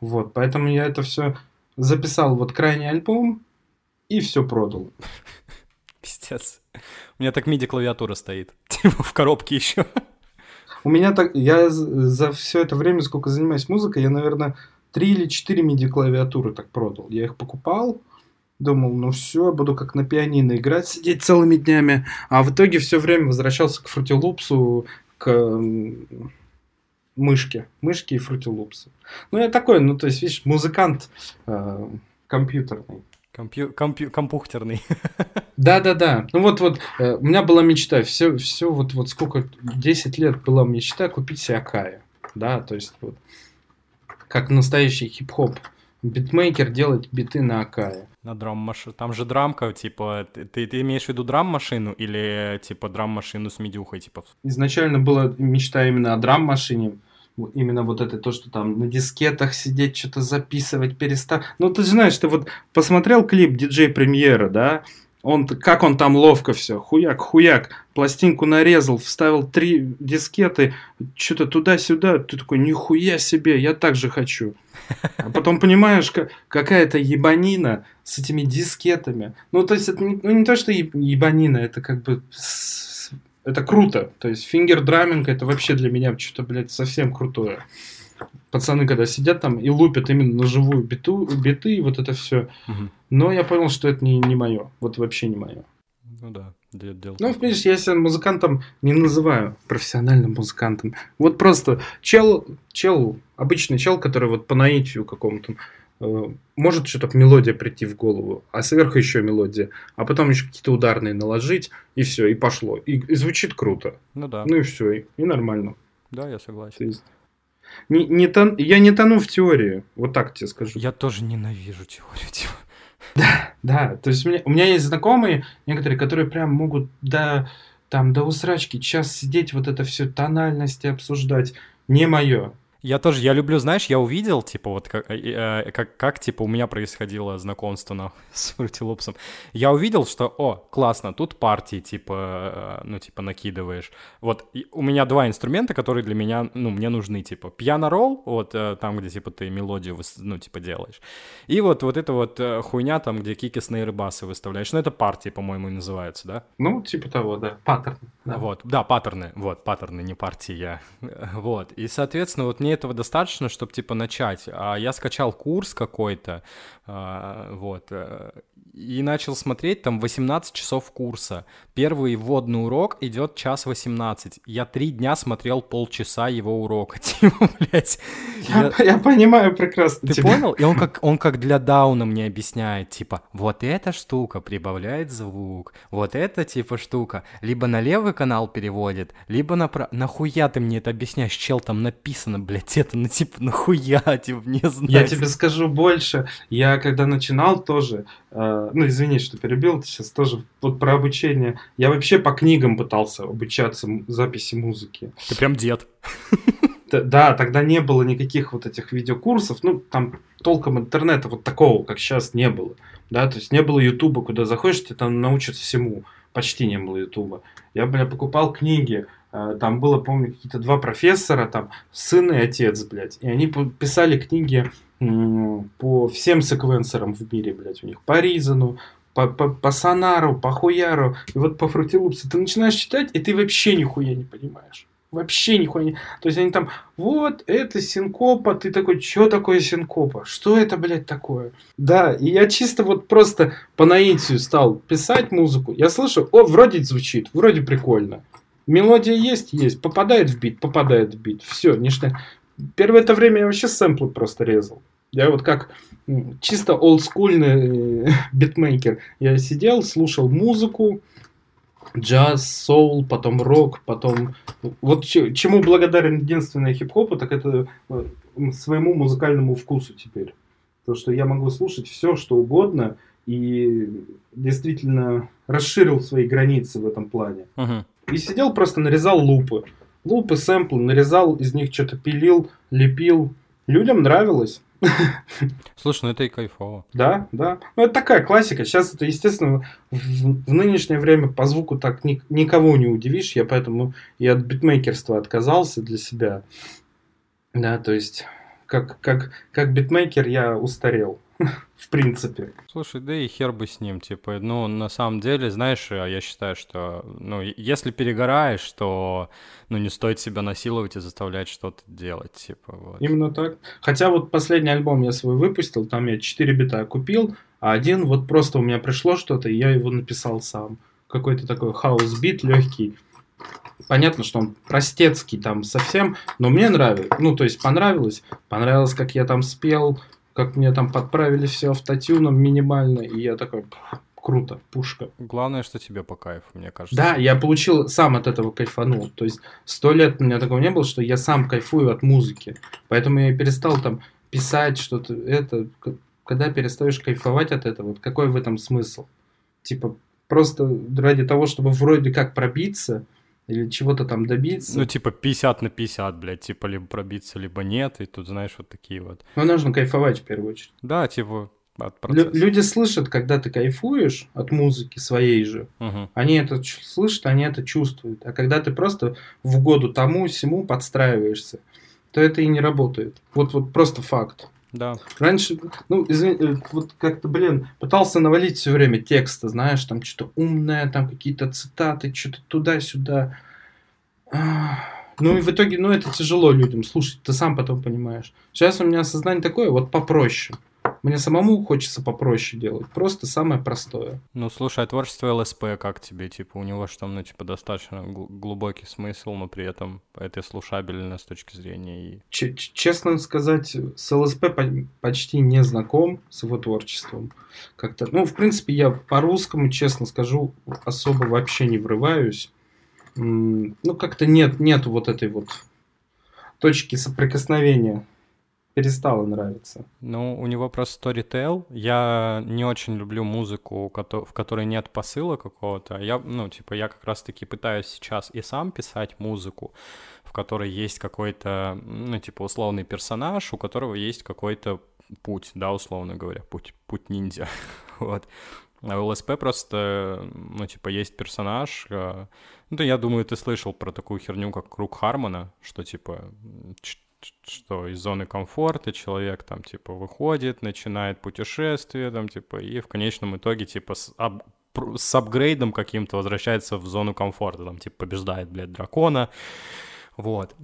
Вот, поэтому я это все записал, вот крайний альбом, и все продал. Пиздец. У меня так MIDI-клавиатура стоит. Типа в коробке еще. У меня так... Я за все это время, сколько занимаюсь музыкой, я, наверное, три или четыре MIDI-клавиатуры так продал. Я их покупал, думал, ну все, буду как на пианино играть, сидеть целыми днями. А в итоге все время возвращался к фрутилупсу, к мышке. Мышки и фрутилупсы. Ну, я такой, ну, то есть, видишь, музыкант э, компьютерный. Компью... Компью... Компухтерный. Да-да-да. Ну вот, вот, э, у меня была мечта, все, все вот, вот сколько, 10 лет была мечта купить себе Акая. Да, то есть вот, как настоящий хип-хоп битмейкер делать биты на Акае. На драм-машину. Там же драмка, типа, ты, ты имеешь в виду драм-машину или, типа, драм-машину с медюхой, типа? Изначально была мечта именно о драм-машине, именно вот это то, что там на дискетах сидеть, что-то записывать, перестав. Ну, ты знаешь, ты вот посмотрел клип диджей премьера, да? Он, как он там ловко все, хуяк, хуяк, пластинку нарезал, вставил три дискеты, что-то туда-сюда, ты такой, нихуя себе, я так же хочу. А потом понимаешь, какая-то ебанина с этими дискетами. Ну, то есть, это не, ну, не то, что ебанина, это как бы это круто. То есть фингер-драминг это вообще для меня что-то, блядь, совсем крутое. Пацаны, когда сидят там и лупят именно на живую биту, биты, и вот это все. Угу. Но я понял, что это не, не мое. Вот вообще не мое. Ну да, дело. Ну, в принципе, я себя музыкантом не называю, профессиональным музыкантом. Вот просто чел, чел, обычный чел, который вот по наитию какому-то Э, может что-то мелодия прийти в голову, а сверху еще мелодия, а потом еще какие-то ударные наложить, и все, и пошло. И, и звучит круто. Ну да. Ну и все, и, и нормально. Да, я согласен. есть, не, не тон, я не тону в теории, вот так тебе скажу. Я тоже ненавижу теорию. Да, да, то есть у меня, у меня есть знакомые некоторые, которые прям могут до, там, до усрачки час сидеть, вот это все тональности обсуждать. Не мое. Я тоже, я люблю, знаешь, я увидел, типа, вот как, э, э, как, как типа, у меня происходило знакомство на, с Фрутилопсом. Я увидел, что, о, классно, тут партии, типа, э, ну, типа, накидываешь. Вот, у меня два инструмента, которые для меня, ну, мне нужны, типа, пиано-ролл, вот, э, там, где, типа, ты мелодию, ну, типа, делаешь. И вот, вот эта вот э, хуйня, там, где кики, снейры, басы выставляешь. Ну, это партии, по-моему, и называются, да? Ну, типа того, да, паттерны. Да. Вот, да, паттерны, вот, паттерны, не партии, я. Вот, и, соответственно, вот мне этого достаточно, чтобы, типа, начать. А я скачал курс какой-то, а, вот, э, и начал смотреть, там 18 часов курса. Первый вводный урок идет час 18. Я три дня смотрел полчаса его урока. Типа, блядь. Я, я... я понимаю прекрасно Ты тебя. понял? И он как, он как для Дауна мне объясняет, типа, вот эта штука прибавляет звук, вот эта, типа, штука либо на левый канал переводит, либо на направо. Нахуя ты мне это объясняешь? Чел, там написано, блядь, это, ну, типа, нахуя, типа, не знаю. Я тебе скажу больше. Я когда начинал тоже, э, ну, извини, что перебил, сейчас тоже вот про обучение. Я вообще по книгам пытался обучаться записи музыки. Ты прям дед. Да, тогда не было никаких вот этих видеокурсов, ну, там толком интернета вот такого, как сейчас, не было. Да, то есть не было Ютуба, куда заходишь, тебе там научат всему. Почти не было Ютуба. Я, бля, покупал книги, э, там было, помню, какие-то два профессора, там, сын и отец, блядь. И они писали книги по всем секвенсорам в мире, блядь, у них. По Ризану, по, по, по Сонару, по Хуяру, и вот по Фрутилупсу. Ты начинаешь читать, и ты вообще нихуя не понимаешь. вообще нихуя не... То есть они там, вот, это синкопа, ты такой, что такое синкопа? Что это, блядь, такое? Да, и я чисто вот просто по наитию стал писать музыку. Я слышу, о, вроде звучит, вроде прикольно. Мелодия есть, есть, попадает в бит, попадает в бит. Все, ништяк. Первое это время я вообще сэмплы просто резал. Я вот как чисто олдскульный э, битмейкер. Я сидел, слушал музыку, джаз, соул, потом рок, потом... Вот чему благодарен единственное хип-хопу, так это э, своему музыкальному вкусу теперь. То, что я могу слушать все, что угодно, и действительно расширил свои границы в этом плане. Uh-huh. И сидел просто нарезал лупы. Лупы, сэмплы, нарезал, из них что-то пилил, лепил. Людям нравилось. Слушай, ну это и кайфово. Да, да. Ну это такая классика. Сейчас это, естественно, в, в нынешнее время по звуку так ни, никого не удивишь. Я поэтому и от битмейкерства отказался для себя. Да, то есть как, как, как битмейкер я устарел в принципе. Слушай, да и хер бы с ним, типа, ну, на самом деле, знаешь, а я считаю, что, ну, если перегораешь, то, ну, не стоит себя насиловать и заставлять что-то делать, типа, вот. Именно так. Хотя вот последний альбом я свой выпустил, там я 4 бита купил, а один вот просто у меня пришло что-то, и я его написал сам. Какой-то такой хаос-бит легкий. Понятно, что он простецкий там совсем, но мне нравится. Ну, то есть понравилось. Понравилось, как я там спел, как мне там подправили все автотюном минимально, и я такой, круто, пушка. Главное, что тебе по кайфу, мне кажется. Да, я получил, сам от этого кайфанул. То есть сто лет у меня такого не было, что я сам кайфую от музыки. Поэтому я перестал там писать что-то. Это, когда перестаешь кайфовать от этого, какой в этом смысл? Типа, просто ради того, чтобы вроде как пробиться, или чего-то там добиться. Ну, типа 50 на 50, блядь, типа либо пробиться, либо нет, и тут, знаешь, вот такие вот. Ну, нужно кайфовать в первую очередь. Да, типа от процесса. Лю- люди слышат, когда ты кайфуешь от музыки своей же, угу. они это слышат, они это чувствуют. А когда ты просто в году тому, всему подстраиваешься, то это и не работает. Вот, вот просто факт. Да. Раньше, ну, извини, э, вот как-то, блин, пытался навалить все время текста, знаешь, там что-то умное, там какие-то цитаты, что-то туда-сюда. Ну и в итоге, ну это тяжело людям слушать, ты сам потом понимаешь. Сейчас у меня сознание такое, вот попроще. Мне самому хочется попроще делать. Просто самое простое. Ну, слушай, а творчество ЛСП как тебе? Типа, у него что, ну, типа, достаточно глубокий смысл, но при этом это слушабельно с точки зрения и... Ч Честно сказать, с ЛСП почти не знаком с его творчеством. Как-то, ну, в принципе, я по-русскому, честно скажу, особо вообще не врываюсь. Ну, как-то нет, нет вот этой вот точки соприкосновения перестало нравиться. Ну, у него просто Storytel. Я не очень люблю музыку, в которой нет посыла какого-то. Я, ну, типа, я как раз-таки пытаюсь сейчас и сам писать музыку, в которой есть какой-то, ну, типа, условный персонаж, у которого есть какой-то путь, да, условно говоря, путь, путь ниндзя, вот. А у ЛСП просто, ну, типа, есть персонаж, э, ну, да, я думаю, ты слышал про такую херню, как Круг Хармона, что, типа, что из зоны комфорта человек там типа выходит, начинает путешествие там типа и в конечном итоге типа с, ап, с апгрейдом каким-то возвращается в зону комфорта, там типа побеждает, блядь, дракона. Вот.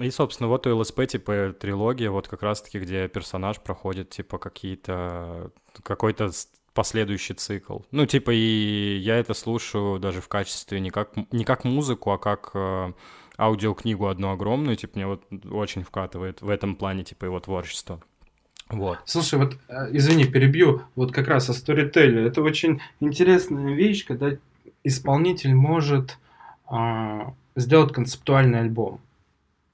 И, собственно, вот у ЛСП, типа, трилогия, вот как раз-таки, где персонаж проходит, типа, какие-то... какой-то последующий цикл. Ну, типа, и я это слушаю даже в качестве не как, не как музыку, а как э, аудиокнигу одну огромную, типа, мне вот очень вкатывает в этом плане, типа, его творчество. Вот. Слушай, вот, э, извини, перебью, вот как раз о сторителе. Это очень интересная вещь, когда исполнитель может э, сделать концептуальный альбом.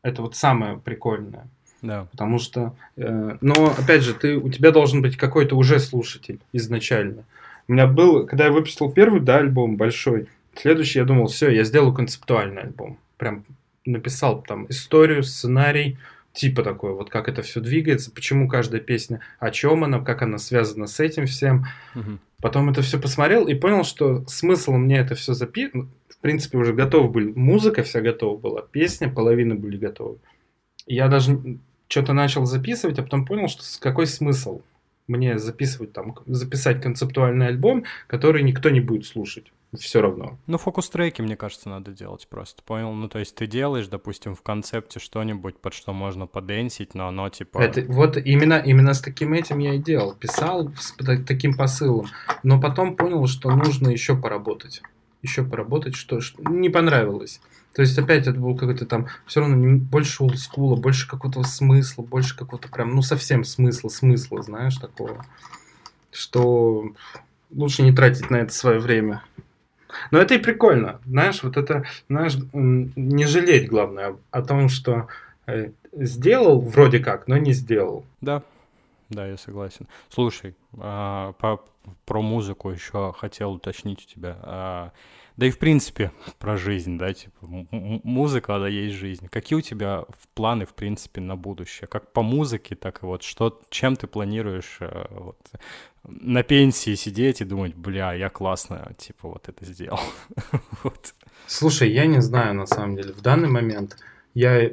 Это вот самое прикольное. Да. Потому что, э, но опять же, ты, у тебя должен быть какой-то уже слушатель изначально. У меня был, когда я выпустил первый, да, альбом большой, следующий я думал, все, я сделаю концептуальный альбом прям написал там историю, сценарий, типа такой, вот как это все двигается, почему каждая песня, о чем она, как она связана с этим всем. Угу. Потом это все посмотрел и понял, что смысл мне это все записать, ну, в принципе, уже готов был, музыка вся готова была, песня, половина были готовы. Я даже что-то начал записывать, а потом понял, что какой смысл. мне записывать там, записать концептуальный альбом, который никто не будет слушать все равно. Ну, фокус-треки, мне кажется, надо делать просто, понял? Ну, то есть ты делаешь, допустим, в концепте что-нибудь, под что можно поденсить, но оно типа... Это, вот именно, именно с таким этим я и делал. Писал с таким посылом, но потом понял, что нужно еще поработать. Еще поработать, что, что не понравилось. То есть опять это был какой-то там все равно больше олдскула, больше какого-то смысла, больше какого-то прям, ну совсем смысла, смысла, знаешь, такого, что лучше не тратить на это свое время. Но это и прикольно, знаешь, вот это, знаешь, не жалеть, главное, о том, что э, сделал вроде как, но не сделал. Да, да, я согласен. Слушай, а, по, про музыку еще хотел уточнить у тебя. А, да и в принципе про жизнь, да, типа музыка, да, есть жизнь. Какие у тебя планы, в принципе, на будущее? Как по музыке, так и вот что, чем ты планируешь э, вот, на пенсии сидеть и думать, бля, я классно, типа, вот это сделал. вот. Слушай, я не знаю, на самом деле. В данный момент я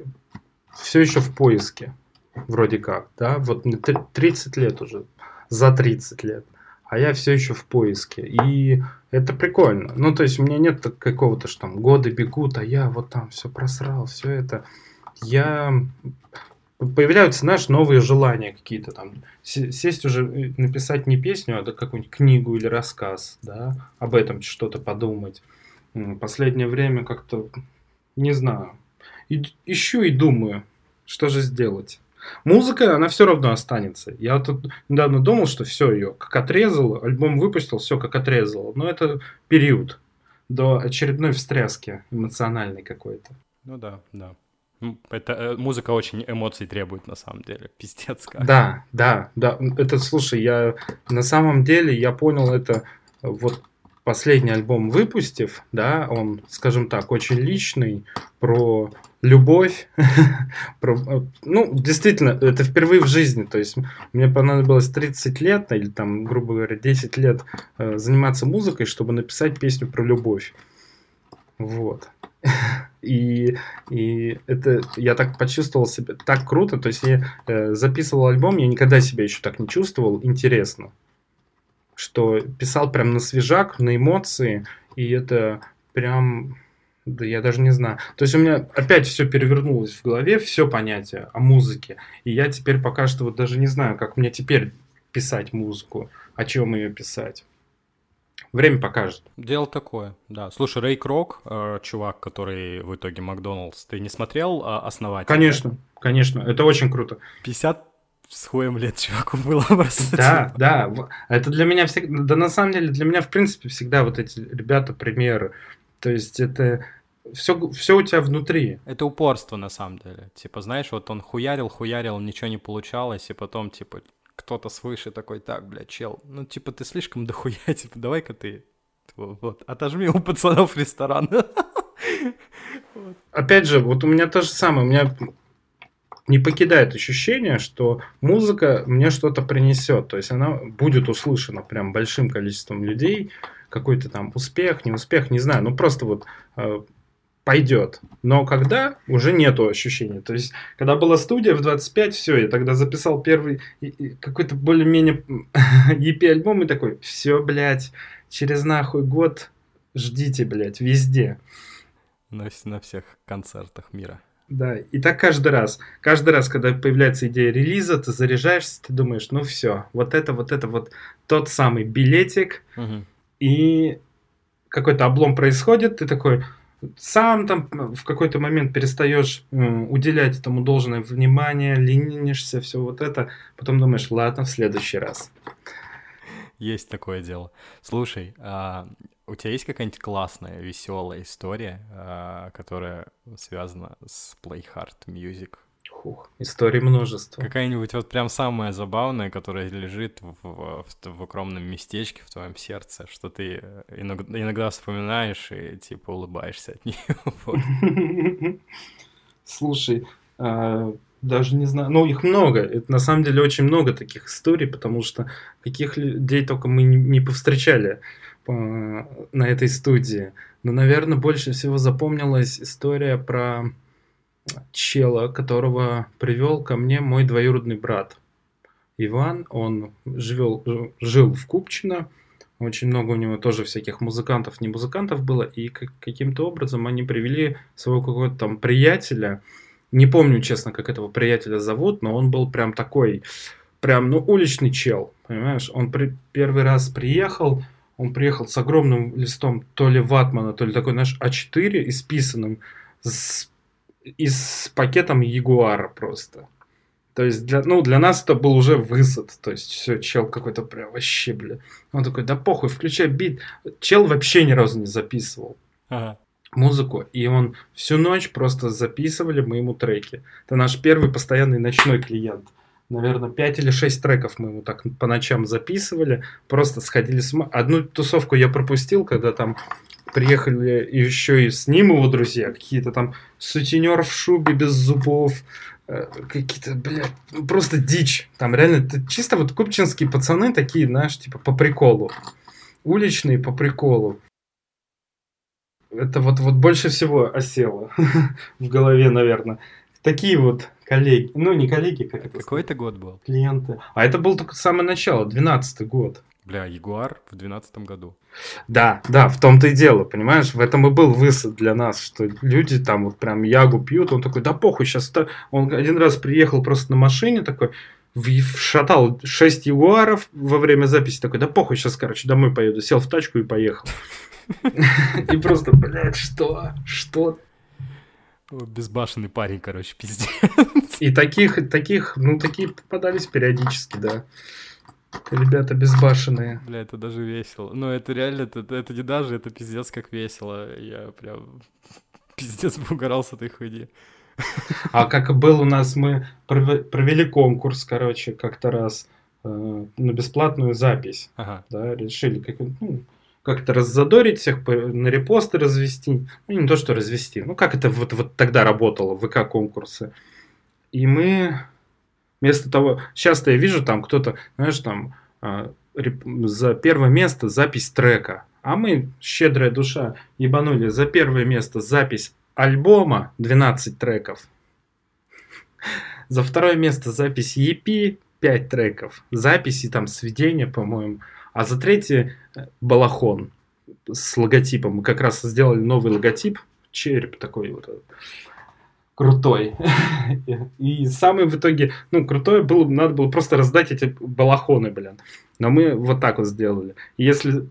все еще в поиске, вроде как, да, вот мне 30 лет уже, за 30 лет, а я все еще в поиске, и это прикольно. Ну, то есть у меня нет какого-то, что там годы бегут, а я вот там все просрал, все это. Я появляются, знаешь, новые желания какие-то там. Сесть уже, написать не песню, а какую-нибудь книгу или рассказ, да, об этом что-то подумать. Последнее время как-то, не знаю, ищу и думаю, что же сделать. Музыка, она все равно останется. Я тут недавно думал, что все ее как отрезал, альбом выпустил, все как отрезал. Но это период до очередной встряски эмоциональной какой-то. Ну да, да. Это э, музыка очень эмоций требует на самом деле, пиздец как. Да, да, да. Это, слушай, я на самом деле я понял это вот последний альбом выпустив, да, он, скажем так, очень личный про любовь, про, ну, действительно, это впервые в жизни, то есть мне понадобилось 30 лет, или там, грубо говоря, 10 лет э, заниматься музыкой, чтобы написать песню про любовь. Вот. И, и это я так почувствовал себя так круто. То есть я э, записывал альбом, я никогда себя еще так не чувствовал. Интересно, что писал прям на свежак, на эмоции, и это прям да я даже не знаю. То есть у меня опять все перевернулось в голове, все понятие о музыке. И я теперь пока что вот даже не знаю, как мне теперь писать музыку, о чем ее писать. Время покажет. Дело такое, да. Слушай, Рэй Крок, э, чувак, который в итоге Макдоналдс, ты не смотрел э, основатель? Конечно, конечно, это очень круто. 50 с хуем лет чуваку было просто. Да, да, это для меня всегда, да на самом деле для меня в принципе всегда вот эти ребята примеры. То есть это все, все у тебя внутри. Это упорство на самом деле. Типа, знаешь, вот он хуярил, хуярил, ничего не получалось, и потом, типа, кто-то свыше такой, так, бля, чел, ну, типа, ты слишком дохуя, типа, давай-ка ты, вот, отожми у пацанов ресторан. Опять же, вот у меня то же самое, у меня не покидает ощущение, что музыка мне что-то принесет, то есть она будет услышана прям большим количеством людей, какой-то там успех, не успех, не знаю, ну просто вот э, пойдет. Но когда, уже нету ощущения. То есть, когда была студия в 25, все, я тогда записал первый какой-то более-менее EP-альбом и такой, все, блядь, через нахуй год ждите, блядь, везде. На, на всех концертах мира. Да, и так каждый раз. Каждый раз, когда появляется идея релиза, ты заряжаешься, ты думаешь, ну все, вот это, вот это, вот тот самый билетик, угу. и какой-то облом происходит, ты такой, сам там в какой-то момент перестаешь уделять этому должное внимание, ленинишься, все вот это, потом думаешь, ладно, в следующий раз. Есть такое дело. Слушай, а у тебя есть какая-нибудь классная, веселая история, а, которая связана с Play Hard Music? Хух, историй множество. Какая-нибудь вот прям самая забавная, которая лежит в, в, в укромном местечке в твоем сердце, что ты иногда, иногда вспоминаешь и типа улыбаешься от нее. Слушай, а, даже не знаю, ну их много, это на самом деле очень много таких историй, потому что каких людей только мы не повстречали на этой студии. Но, наверное, больше всего запомнилась история про чела, которого привел ко мне мой двоюродный брат. Иван, он живел, жил в Купчино, очень много у него тоже всяких музыкантов, не музыкантов было, и каким-то образом они привели своего какого-то там приятеля, не помню, честно, как этого приятеля зовут, но он был прям такой, прям, ну, уличный чел, понимаешь? Он при, первый раз приехал, он приехал с огромным листом то ли ватмана, то ли такой, знаешь, А4 исписанным, с, и с пакетом Ягуара просто. То есть для, ну, для нас это был уже высад. То есть все, чел какой-то прям вообще, бля. Он такой, да похуй, включай бит. Чел вообще ни разу не записывал. Ага музыку, и он всю ночь просто записывали мы ему треки. Это наш первый постоянный ночной клиент. Наверное, 5 или 6 треков мы ему так по ночам записывали, просто сходили с ума. Одну тусовку я пропустил, когда там приехали еще и с ним его друзья, какие-то там сутенер в шубе без зубов, э, какие-то, блядь, ну, просто дичь. Там реально это чисто вот купчинские пацаны такие, знаешь, типа по приколу. Уличные по приколу это вот, вот больше всего осело в голове, наверное. Такие вот коллеги, ну не коллеги, как это Какой это год был? Клиенты. А это был только самое начало, 12 год. Бля, Ягуар в 12 году. Да, да, в том-то и дело, понимаешь? В этом и был высад для нас, что люди там вот прям ягу пьют, он такой, да похуй, сейчас то... Он один раз приехал просто на машине такой, шатал 6 ягуаров во время записи, такой, да похуй, сейчас, короче, домой поеду. Сел в тачку и поехал. И просто, блядь, что? Что? Безбашенный парень, короче, пиздец. И таких, таких, ну, такие попадались периодически, да. Ребята безбашенные. Бля, это даже весело. Ну, это реально, это, это не даже, это пиздец как весело. Я прям пиздец угорал с этой хуйни. А как был у нас, мы провели конкурс, короче, как-то раз э, на бесплатную запись. Ага. Да, решили, как, ну, как-то раззадорить всех, на репосты развести. Ну, не то, что развести. Ну, как это вот, вот тогда работало, ВК-конкурсы. И мы вместо того... Часто я вижу там кто-то, знаешь, там э, за первое место запись трека. А мы, щедрая душа, ебанули за первое место запись альбома 12 треков. За второе место запись EP 5 треков. Записи там сведения, по-моему, а за третье э, балахон с логотипом. Мы как раз сделали новый логотип, череп такой вот э, крутой. И самый в итоге, ну, крутой был, надо было просто раздать эти балахоны, блин. Но мы вот так вот сделали. Если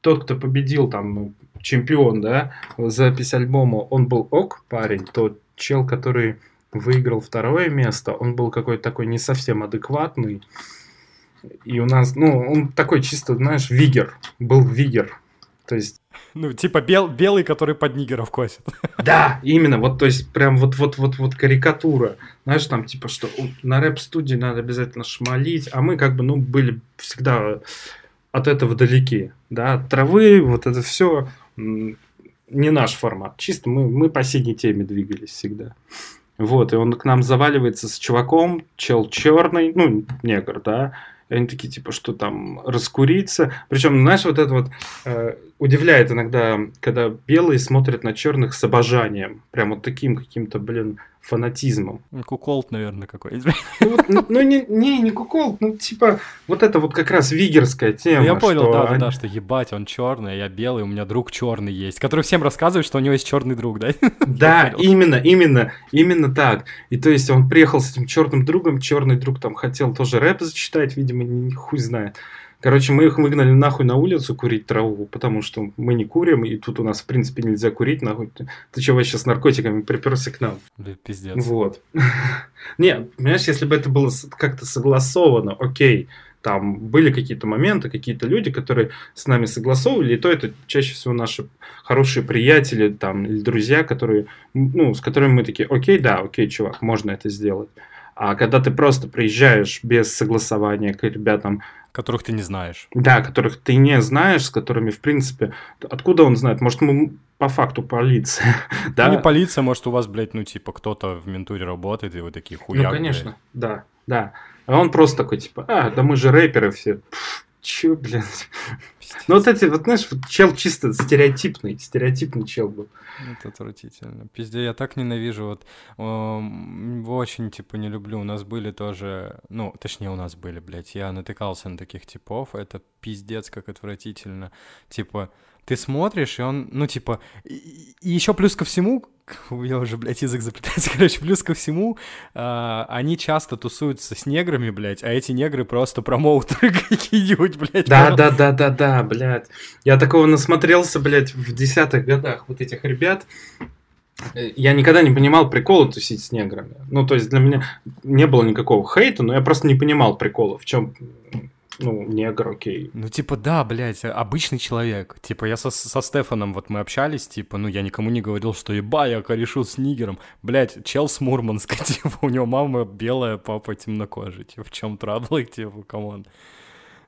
тот, кто победил там, чемпион, да, запись альбома, он был ок парень, то чел, который выиграл второе место, он был какой-то такой не совсем адекватный, и у нас, ну, он такой чисто, знаешь, вигер. Был вигер. То есть... Ну, типа бел, белый, который под нигеров косит. Да, именно. Вот, то есть, прям вот, вот, вот, вот карикатура. Знаешь, там, типа, что на рэп-студии надо обязательно шмалить, а мы как бы, ну, были всегда от этого далеки. Да, от травы, вот это все не наш формат. Чисто мы, мы по синей теме двигались всегда. Вот, и он к нам заваливается с чуваком, чел черный, ну, негр, да, они такие, типа, что там, раскуриться. Причем, знаешь, вот это вот э, удивляет иногда, когда белые смотрят на черных с обожанием. Прям вот таким каким-то, блин, фанатизмом. Ну, куколт, наверное, какой-то. Ну, ну, ну не, не, не куколт, ну типа вот это вот как раз вигерская тема. Ну, я понял, да, они... да, что ебать, он черный, я белый, у меня друг черный есть, который всем рассказывает, что у него есть черный друг, да? Да, именно, именно, именно так. И то есть он приехал с этим черным другом, черный друг там хотел тоже рэп зачитать, видимо, не, хуй знает. Короче, мы их выгнали нахуй на улицу курить траву, потому что мы не курим, и тут у нас, в принципе, нельзя курить, нахуй. Ты что, вообще с наркотиками приперся к нам? Да, пиздец. Вот. Не, понимаешь, если бы это было как-то согласовано, окей, там были какие-то моменты, какие-то люди, которые с нами согласовывали, и то это чаще всего наши хорошие приятели там, или друзья, которые, ну, с которыми мы такие, окей, да, окей, чувак, можно это сделать. А когда ты просто приезжаешь без согласования к ребятам, Которых ты не знаешь. Да, которых ты не знаешь, с которыми, в принципе... Откуда он знает? Может, мы по факту полиция, да? Ну, не полиция, может, у вас, блядь, ну, типа, кто-то в ментуре работает, и вы такие хуяк, Ну, конечно, блядь. да, да. А он просто такой, типа, а, да мы же рэперы все. Чё, блядь? Ну вот эти, вот знаешь, вот чел чисто стереотипный, стереотипный чел был. Это отвратительно. Пизде, я так ненавижу, вот э, очень, типа, не люблю. У нас были тоже, ну, точнее, у нас были, блядь, я натыкался на таких типов, это пиздец как отвратительно. Типа, ты смотришь, и он, ну, типа, и, и еще плюс ко всему, я уже, блядь, язык заплетается, короче, плюс ко всему, э, они часто тусуются с неграми, блядь, а эти негры просто промоутеры какие-нибудь, блядь. Да, да, да, да, да, блядь. Я такого насмотрелся, блядь, в десятых годах вот этих ребят. Я никогда не понимал прикола тусить с неграми. Ну, то есть для меня не было никакого хейта, но я просто не понимал прикола, в чем ну, негр, окей. Ну, типа, да, блядь, обычный человек. Типа, я со, со Стефаном, вот мы общались, типа, ну, я никому не говорил, что еба, я корешу с нигером. Блядь, чел с Мурманска, типа, у него мама белая, папа темнокожий. Типа, в чем траблы, типа, come on.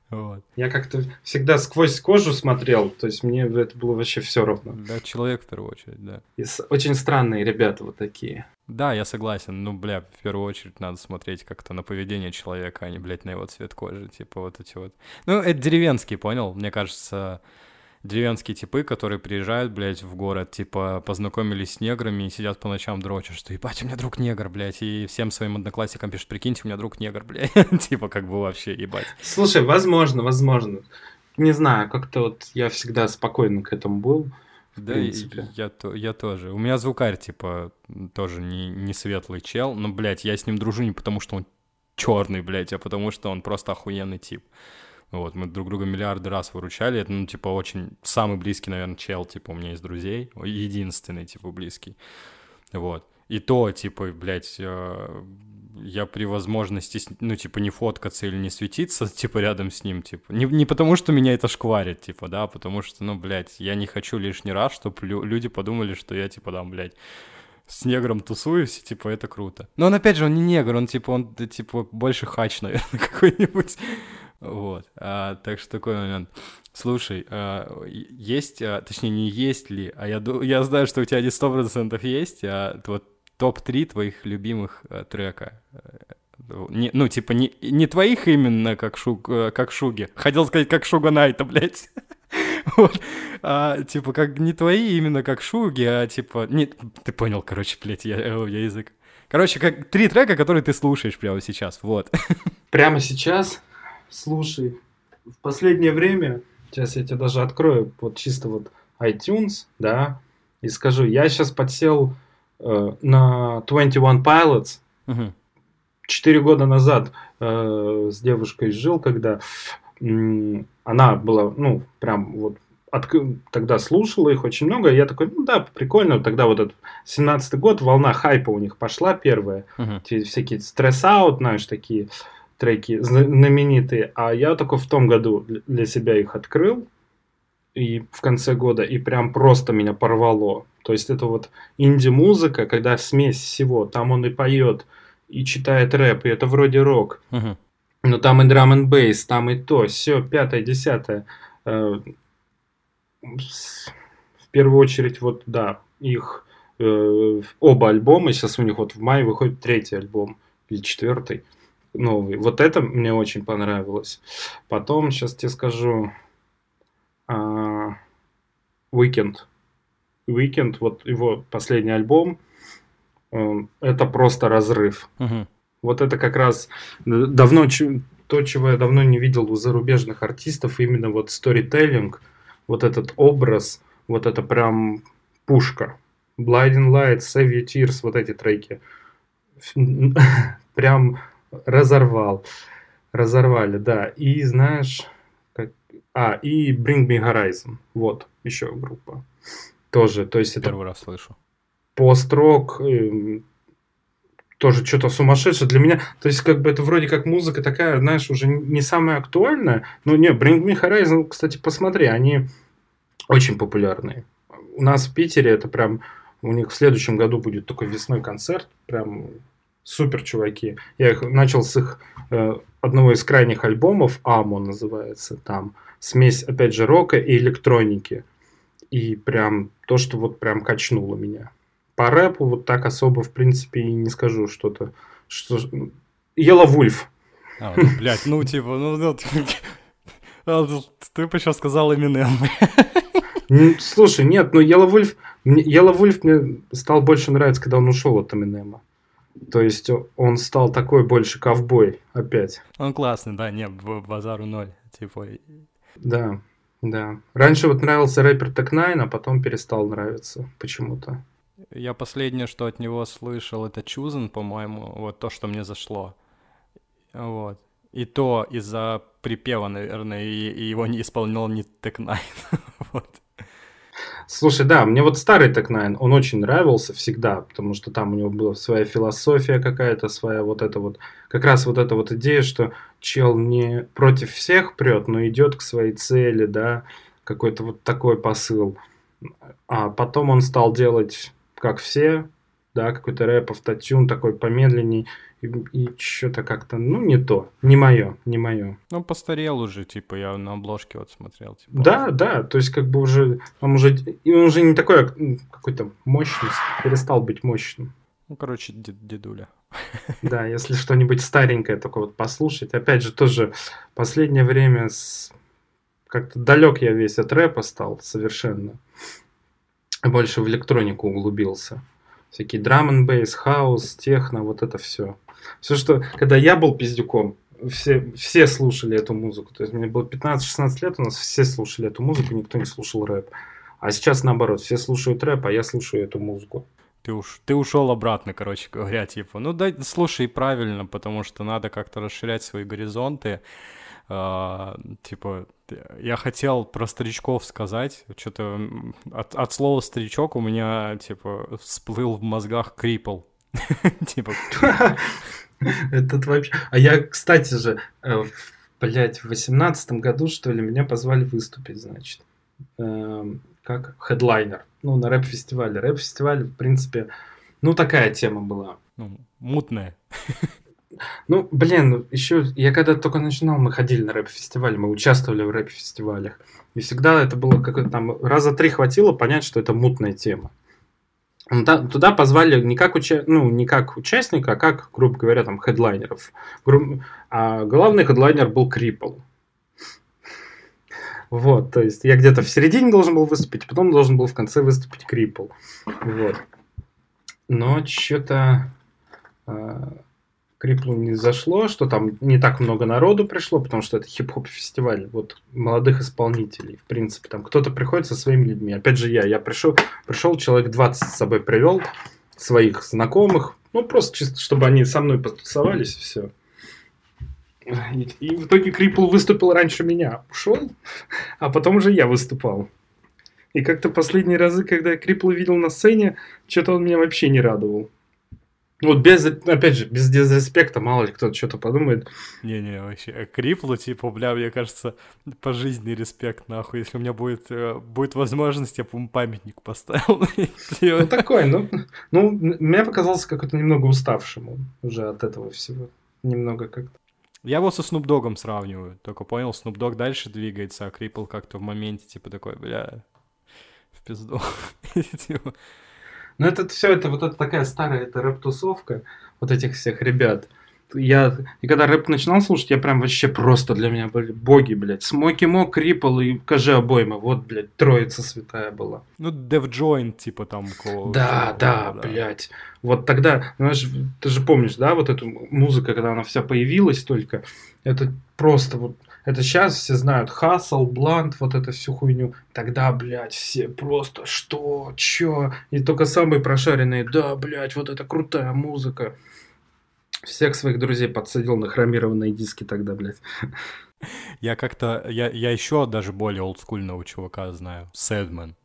Вот. Я как-то всегда сквозь кожу смотрел, то есть мне это было вообще все равно. Да, человек в первую очередь, да. И очень странные ребята вот такие. Да, я согласен. Ну, бля, в первую очередь надо смотреть как-то на поведение человека, а не, блядь, на его цвет кожи, типа вот эти вот. Ну, это деревенский, понял? Мне кажется, деревенские типы, которые приезжают, блядь, в город, типа, познакомились с неграми и сидят по ночам дрочат, что ебать, у меня друг негр, блядь, и всем своим одноклассникам пишут, прикиньте, у меня друг негр, блядь, типа, как бы вообще, ебать. Слушай, возможно, возможно. Не знаю, как-то вот я всегда спокойно к этому был. Да, принципе. я, я, я тоже. У меня звукарь, типа, тоже не, не светлый чел, но, блядь, я с ним дружу не потому, что он черный, блядь, а потому что он просто охуенный тип. Вот, мы друг друга миллиарды раз выручали. Это, ну, типа, очень самый близкий, наверное, чел, типа, у меня из друзей. Единственный, типа, близкий. Вот. И то, типа, блядь, э, я при возможности, ну, типа, не фоткаться или не светиться, типа, рядом с ним, типа. Не, не потому, что меня это шкварит, типа, да, а потому что, ну, блядь, я не хочу лишний раз, чтобы лю- люди подумали, что я, типа, там, блядь, с негром тусуюсь, типа, это круто. Но он, опять же, он не негр, он, типа, он, типа, больше хач, наверное, какой-нибудь. Вот, а, так что такой момент. Слушай, а, есть, а, точнее, не есть ли, а я, я знаю, что у тебя не сто процентов есть, а вот топ-3 твоих любимых а, трека. Не, ну, типа, не, не твоих именно, как, шуг, э, как Шуги. Хотел сказать, как Шуга Найта, блядь. вот. а, типа, как не твои именно, как Шуги, а типа... Не, ты понял, короче, блядь, я, я язык. Короче, как три трека, которые ты слушаешь прямо сейчас, вот. Прямо сейчас? Слушай, в последнее время, сейчас я тебе даже открою, вот чисто вот iTunes, да, и скажу, я сейчас подсел э, на 21 Pilots. Четыре года назад э, с девушкой жил, когда э, она была, ну, прям вот от, тогда слушала их очень много, и я такой, ну да, прикольно, тогда вот этот 17-й год, волна хайпа у них пошла первая, uh-huh. всякие стресс-аут, знаешь, такие, треки знаменитые, а я только в том году для себя их открыл, и в конце года, и прям просто меня порвало. То есть это вот инди-музыка, когда смесь всего, там он и поет, и читает рэп, и это вроде рок. Uh-huh. Но там и драм н бейс, там и то, все, пятое, десятое. Э, в первую очередь, вот, да, их э, оба альбома, сейчас у них вот в мае выходит третий альбом, или четвертый новый. Вот это мне очень понравилось. Потом, сейчас тебе скажу, uh, Weekend. Weekend, вот его последний альбом, это просто разрыв. Uh-huh. Вот это как раз давно то, чего я давно не видел у зарубежных артистов, именно вот сторителлинг, вот этот образ, вот это прям пушка. Blinding Lights, Save Your Tears, вот эти треки. Прям Разорвал. Разорвали, да. И знаешь, как... а, и Bring Me Horizon. Вот, еще группа. Тоже, то есть это... Первый раз слышу. Пост-рок, э, тоже что-то сумасшедшее для меня. То есть, как бы это вроде как музыка такая, знаешь, уже не самая актуальная. Но не, Bring Me Horizon, кстати, посмотри, они очень популярные. У нас в Питере это прям, у них в следующем году будет такой весной концерт, прям супер чуваки. Я их начал с их э, одного из крайних альбомов, Амо называется, там смесь, опять же, рока и электроники. И прям то, что вот прям качнуло меня. По рэпу вот так особо, в принципе, и не скажу что-то. Что... Ела Вульф. А, ну, блядь, ну, типа, ну, ну А, ты бы сейчас сказал Eminem. Слушай, нет, но Yellow Wolf, Yellow Wolf мне стал больше нравиться, когда он ушел от Эминема. То есть он стал такой больше ковбой опять. Он классный, да, не, базару ноль. Типа... Да, да. Раньше вот нравился рэпер Так Найн, а потом перестал нравиться почему-то. Я последнее, что от него слышал, это Чузен, по-моему, вот то, что мне зашло. Вот. И то из-за припева, наверное, и, и его не исполнял не Тек Найн. вот. Слушай, да, мне вот старый Тек Найн, он очень нравился всегда, потому что там у него была своя философия какая-то, своя вот эта вот, как раз вот эта вот идея, что чел не против всех прет, но идет к своей цели, да, какой-то вот такой посыл. А потом он стал делать, как все, да, какой-то рэп, автотюн такой помедленней, и, и что-то как-то, ну, не то, не мое, не мое. Ну, постарел уже, типа, я на обложке вот смотрел. Типа, да, да, то есть, как бы уже, он уже, и он уже не такой а, какой-то мощный, перестал быть мощным. Ну, короче, дедуля. Да, если что-нибудь старенькое только вот послушать. Опять же, тоже последнее время с... как-то далек я весь от рэпа стал совершенно. Больше в электронику углубился. Всякие драм н бейс, хаус, техно, вот это все. Все, что... Когда я был пиздюком, все, все слушали эту музыку. То есть мне было 15-16 лет, у нас все слушали эту музыку, никто не слушал рэп. А сейчас наоборот, все слушают рэп, а я слушаю эту музыку. Ты, уж, ты ушел обратно, короче говоря, типа, ну да, слушай правильно, потому что надо как-то расширять свои горизонты. Uh, типа, я хотел про старичков сказать, что-то от, от слова старичок у меня, типа, всплыл в мозгах крипл. Типа. Этот вообще... А я, кстати же, э, блядь, в восемнадцатом году, что ли, меня позвали выступить, значит. Эм, как хедлайнер. Ну, на рэп-фестивале. Рэп-фестиваль, в принципе, ну, такая тема была. Ну, мутная. Ну, блин, еще я когда только начинал, мы ходили на рэп-фестиваль, мы участвовали в рэп-фестивалях. И всегда это было как там раза три хватило понять, что это мутная тема. Туда позвали не как, уча... ну, не как участника, а как, грубо говоря, там, хедлайнеров. А главный хедлайнер был Крипл. Вот, то есть я где-то в середине должен был выступить, потом должен был в конце выступить Крипл. Вот. Но что-то а, Криплу не зашло, что там не так много народу пришло, потому что это хип-хоп фестиваль, вот молодых исполнителей, в принципе, там кто-то приходит со своими людьми. Опять же я, я пришел, пришел человек 20 с собой привел, своих знакомых, ну просто чисто, чтобы они со мной потусовались и все. И, и в итоге Крипл выступил раньше меня, ушел, а потом уже я выступал. И как-то последние разы, когда я Крипла видел на сцене, что-то он меня вообще не радовал. Вот без, опять же, без дизреспекта, мало ли кто-то что-то подумает. Не-не, вообще, крипло, типа, бля, мне кажется, пожизненный респект, нахуй. Если у меня будет, э, будет возможность, я, по памятник поставил. Ну, такой, ну, ну, мне показался какой-то немного уставшим уже от этого всего. Немного как-то. Я его со Dogg сравниваю, только понял, Dogg дальше двигается, а Крипл как-то в моменте, типа, такой, бля, в пизду. Но это все, это вот это такая старая это рэп-тусовка вот этих всех ребят. Я, и когда рэп начинал слушать, я прям вообще просто для меня были боги, блядь. Смоки Мок, Риппл и Кажи Обойма. Вот, блядь, троица святая была. Ну, Dev Joint, типа там. Кого, да, кого, да, да, блядь. Вот тогда, знаешь, ты же помнишь, да, вот эту музыку, когда она вся появилась только, это просто вот это сейчас все знают Хасл, Блант, вот эту всю хуйню. Тогда, блядь, все просто что, чё? И только самые прошаренные, да, блядь, вот это крутая музыка. Всех своих друзей подсадил на хромированные диски тогда, блядь. Я как-то, я, я еще даже более олдскульного чувака знаю, Сэдман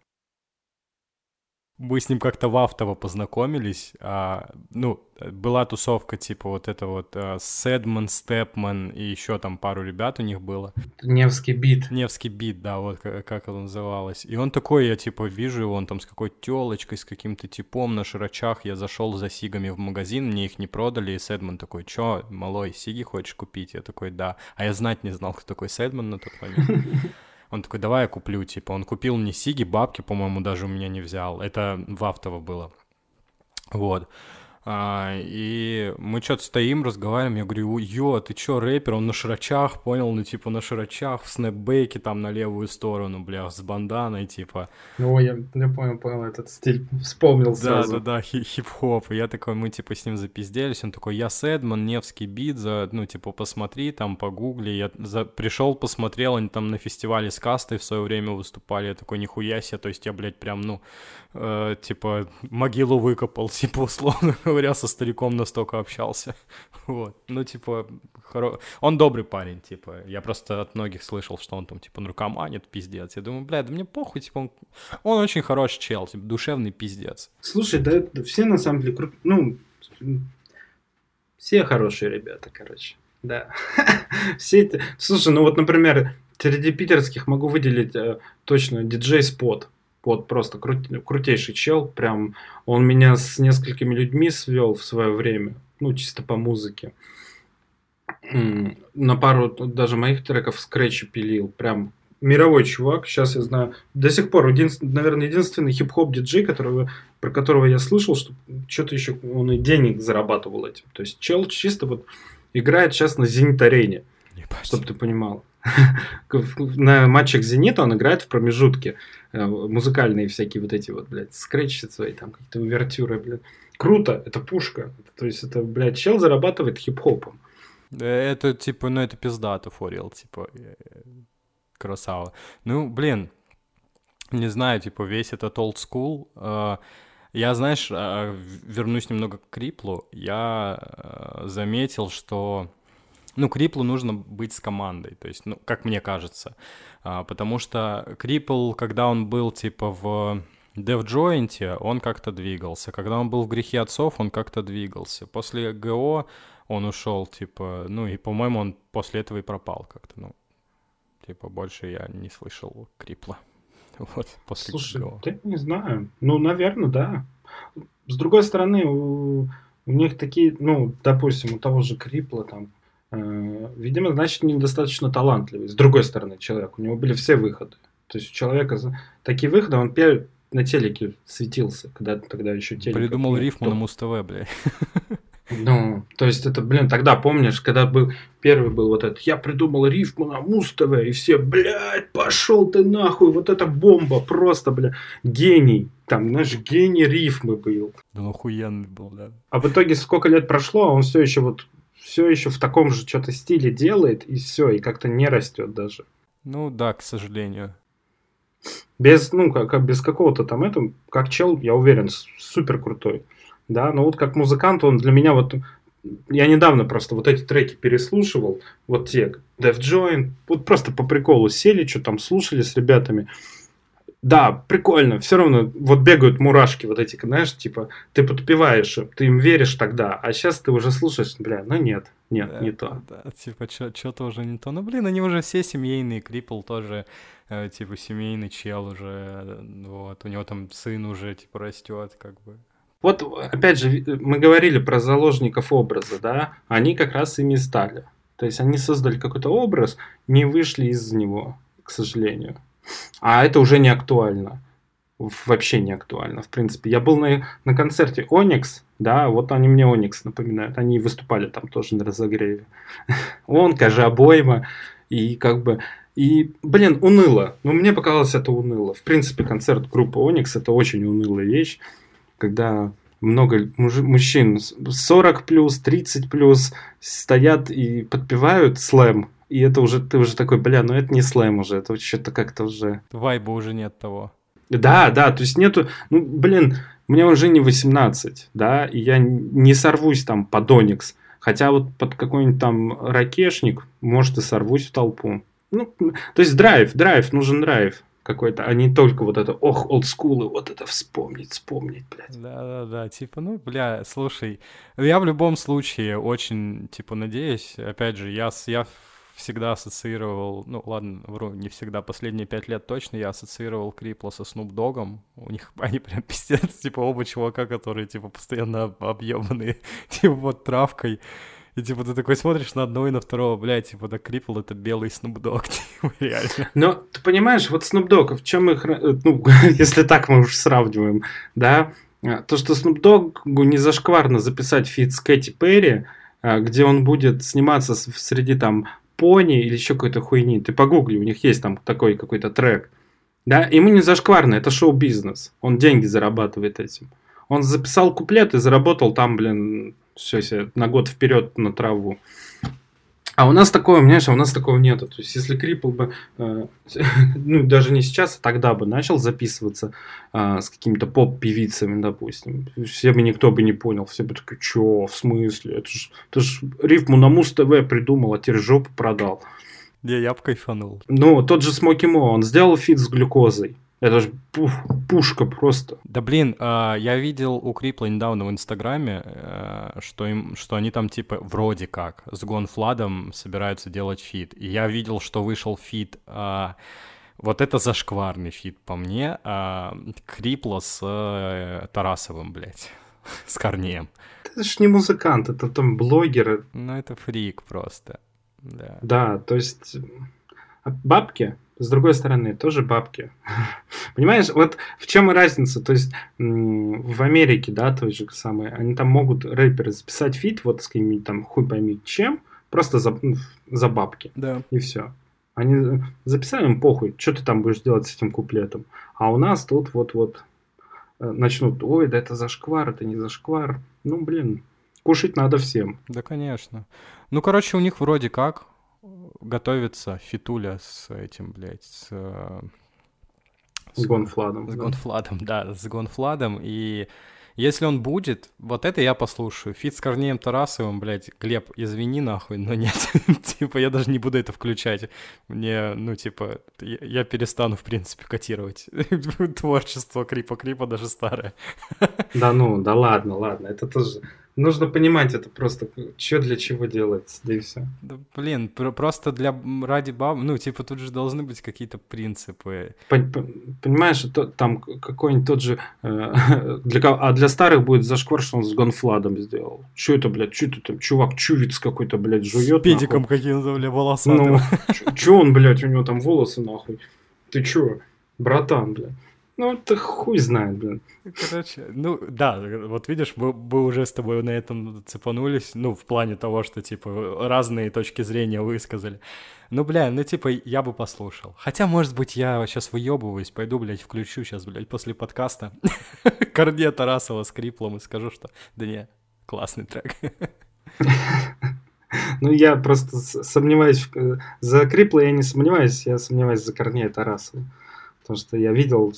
мы с ним как-то в автово познакомились. А, ну, была тусовка типа вот это вот а, Сэдман, Степман и еще там пару ребят у них было. Невский бит. Невский бит, да, вот как, как это называлось. И он такой, я типа вижу его, он там с какой телочкой, с каким-то типом на широчах. Я зашел за сигами в магазин, мне их не продали, и Сэдман такой, чё, малой, сиги хочешь купить? Я такой, да. А я знать не знал, кто такой Сэдман на тот момент. Он такой, давай я куплю, типа, он купил мне сиги, бабки, по-моему, даже у меня не взял. Это в Автово было. Вот. А, и мы что-то стоим, разговариваем, я говорю, ё, ты чё, рэпер? Он на широчах, понял, ну, типа, на широчах, в снэпбэке, там, на левую сторону, бля, с банданой, типа. Ну, я, я понял, понял, этот стиль вспомнил сразу. Да-да-да, хип-хоп, и я такой, мы, типа, с ним запизделись, он такой, я Сэдман, Невский бит, за, ну, типа, посмотри, там, погугли, я за... пришел, посмотрел, они там на фестивале с кастой в свое время выступали, я такой, нихуя себе, то есть я, блядь, прям, ну, э, типа, могилу выкопал, типа, условно говоря, со стариком настолько общался. Вот. Ну, типа, хоро... он добрый парень, типа. Я просто от многих слышал, что он там, типа, наркоманит, пиздец. Я думаю, бля, да мне похуй, типа, он, он очень хороший чел, типа, душевный пиздец. Слушай, да, да все на самом деле, ну, все хорошие ребята, короче. Да. все это... Слушай, ну вот, например, среди питерских могу выделить э, точно диджей Спот. Вот просто крут, крутейший чел, прям он меня с несколькими людьми свел в свое время, ну чисто по музыке. На пару даже моих треков скретчи пилил, прям мировой чувак, сейчас я знаю, до сих пор, един, наверное, единственный хип-хоп диджей, которого, про которого я слышал, что что-то еще он и денег зарабатывал этим. То есть чел чисто вот играет сейчас на Зенит-арене, чтобы ты понимал. на матчах Зенита он играет в промежутке. Э, музыкальные всякие вот эти вот, блядь, скретчи свои, там какие-то увертюры, блядь. Круто, это пушка. То есть это, блядь, чел зарабатывает хип-хопом. Это, типа, ну это пиздато, форил, типа, э, красава. Ну, блин, не знаю, типа, весь этот old school. Э, я, знаешь, вернусь немного к Криплу. Я заметил, что ну, Криплу нужно быть с командой, то есть, ну, как мне кажется. А, потому что Крипл, когда он был, типа, в DevJoint, он как-то двигался. Когда он был в грехе отцов, он как-то двигался. После ГО он ушел, типа, ну, и, по-моему, он после этого и пропал как-то, ну. Типа, больше я не слышал Крипла. Вот, после Слушай, ГО. ты не знаю. Ну, наверное, да. С другой стороны, у, у них такие, ну, допустим, у того же Крипла там видимо, значит, недостаточно талантливый. С другой стороны, человек, у него были все выходы. То есть у человека такие выходы, он первый на телеке светился, когда тогда еще телек. Придумал рифму на Муз-ТВ, бля. Ну, то есть это, блин, тогда помнишь, когда был первый был вот этот, я придумал рифму на Муз-ТВ, и все, блядь, пошел ты нахуй, вот это бомба, просто, бля, гений, там, знаешь, гений рифмы был. Да, охуенный был, да. А в итоге сколько лет прошло, а он все еще вот все еще в таком же что-то стиле делает, и все, и как-то не растет даже. Ну да, к сожалению. Без, ну, как, без какого-то там этого, как чел, я уверен, супер крутой. Да, но вот как музыкант, он для меня вот я недавно просто вот эти треки переслушивал, вот те, Def Joint, вот просто по приколу сели, что там слушали с ребятами. Да, прикольно. Все равно вот бегают мурашки вот эти, знаешь, типа ты подпеваешь, ты им веришь тогда, а сейчас ты уже слушаешь, бля, ну нет, нет, да, не то. Да, типа что-то уже не то. Ну блин, они уже все семейные, Крипл тоже э, типа семейный чел уже, вот, у него там сын уже типа растет, как бы. Вот, опять же, мы говорили про заложников образа, да, они как раз ими стали. То есть они создали какой-то образ, не вышли из него, к сожалению. А это уже не актуально. Вообще не актуально, в принципе. Я был на, на концерте Оникс, да, вот они мне Оникс напоминают. Они выступали там тоже на разогреве. Он, же обойма, и как бы... И, блин, уныло. Ну, мне показалось это уныло. В принципе, концерт группы Оникс это очень унылая вещь, когда много муж, мужчин 40 плюс, 30 плюс стоят и подпевают слэм и это уже, ты уже такой, бля, ну это не слэм уже, это что-то как-то уже... Вайба уже нет того. Да, да, то есть нету, ну, блин, мне уже не 18, да, и я не сорвусь там под Оникс, хотя вот под какой-нибудь там ракешник, может, и сорвусь в толпу. Ну, то есть драйв, драйв, нужен драйв какой-то, а не только вот это, ох, олдскулы, вот это вспомнить, вспомнить, блядь. Да-да-да, типа, ну, бля, слушай, я в любом случае очень, типа, надеюсь, опять же, я, я всегда ассоциировал, ну ладно, вру, не всегда, последние пять лет точно я ассоциировал Крипла со Снуп Догом. У них они прям пиздец, типа оба чувака, которые типа постоянно объебанные, типа вот травкой. И типа ты такой смотришь на одного и на второго, блядь, типа да Крипл это белый Снуп Дог, типа, реально. Но ты понимаешь, вот Снуп Дог, в чем их, э, ну, если так мы уж сравниваем, да, А, то, что Dogg не зашкварно записать feat с Кэти Перри, а, где он будет сниматься среди там пони или еще какой-то хуйни. Ты погугли, у них есть там такой какой-то трек. Да, ему не зашкварно, это шоу-бизнес. Он деньги зарабатывает этим. Он записал куплет и заработал там, блин, все себе на год вперед на траву. А у нас такого, понимаешь, а у нас такого нету. То есть, если Крипл бы, э, ну, даже не сейчас, а тогда бы начал записываться э, с какими-то поп-певицами, допустим, все бы никто бы не понял. Все бы такие, чё, в смысле? Это ж, это ж рифму на Муз-ТВ придумал, а теперь жопу продал. Я, я бы кайфанул. Ну, тот же Смоки Мо, он сделал feat с глюкозой. Это же пушка просто. Да блин, э, я видел у Крипла недавно в Инстаграме, э, что, им, что они там типа вроде как с Gone.Fludd ом собираются делать feat. И я видел, что вышел feat... Э, вот это зашкварный feat по мне. Э, Крипла с э, Тарасовым, блядь. с Корнеем. Это же не музыкант, это там блогеры. Ну это фрик просто. Да. Да, то есть бабки с другой стороны, тоже бабки. Понимаешь, вот в чем и разница? То есть в Америке, да, той же самой, они там могут рэперы записать feat вот с каким-нибудь там хуй пойми чем, просто за, ну, за бабки. Да. И все. Они записали им похуй, что ты там будешь делать с этим куплетом. А у нас тут вот-вот э, начнут, ой, да это зашквар, это не зашквар. Ну, блин, кушать надо всем. Да, конечно. Ну, короче, у них вроде как готовится фитуля с этим, блядь, с... С Гонфладом. С Гонфладом, да, с Гонфладом. И если он будет, вот это я послушаю. Фит с Корнеем Тарасовым, блядь, Глеб, извини нахуй, но нет. типа, я даже не буду это включать. Мне, ну, типа, я, я перестану, в принципе, котировать творчество Крипа. Крипа даже старое. да ну, да ладно, ладно. Это тоже нужно понимать это просто, что для чего делается, да и все. Да, блин, про- просто для ради баб, ну, типа, тут же должны быть какие-то принципы. Понимаешь, то, там какой-нибудь тот же, э, для, а для старых будет зашквар, что он с Гонфладом сделал. Что это, блядь, что это там, чувак чувиц какой-то, блядь, жует. С педиком каким-то, блядь, волосатым. Ну, что он, блядь, у него там волосы, нахуй. Ты чё, братан, блядь. Ну, это хуй знает, блин. Короче, ну, да, вот видишь, мы, мы уже с тобой на этом цепанулись, ну, в плане того, что, типа, разные точки зрения высказали. Ну, бля, ну, типа, я бы послушал. Хотя, может быть, я сейчас выебываюсь, пойду, блядь, включу сейчас, блядь, после подкаста Корне Тарасова с Криплом и скажу, что, да не, классный трек. Ну, я просто сомневаюсь, за Крипла я не сомневаюсь, я сомневаюсь за Корнея Тарасова. Потому что я видел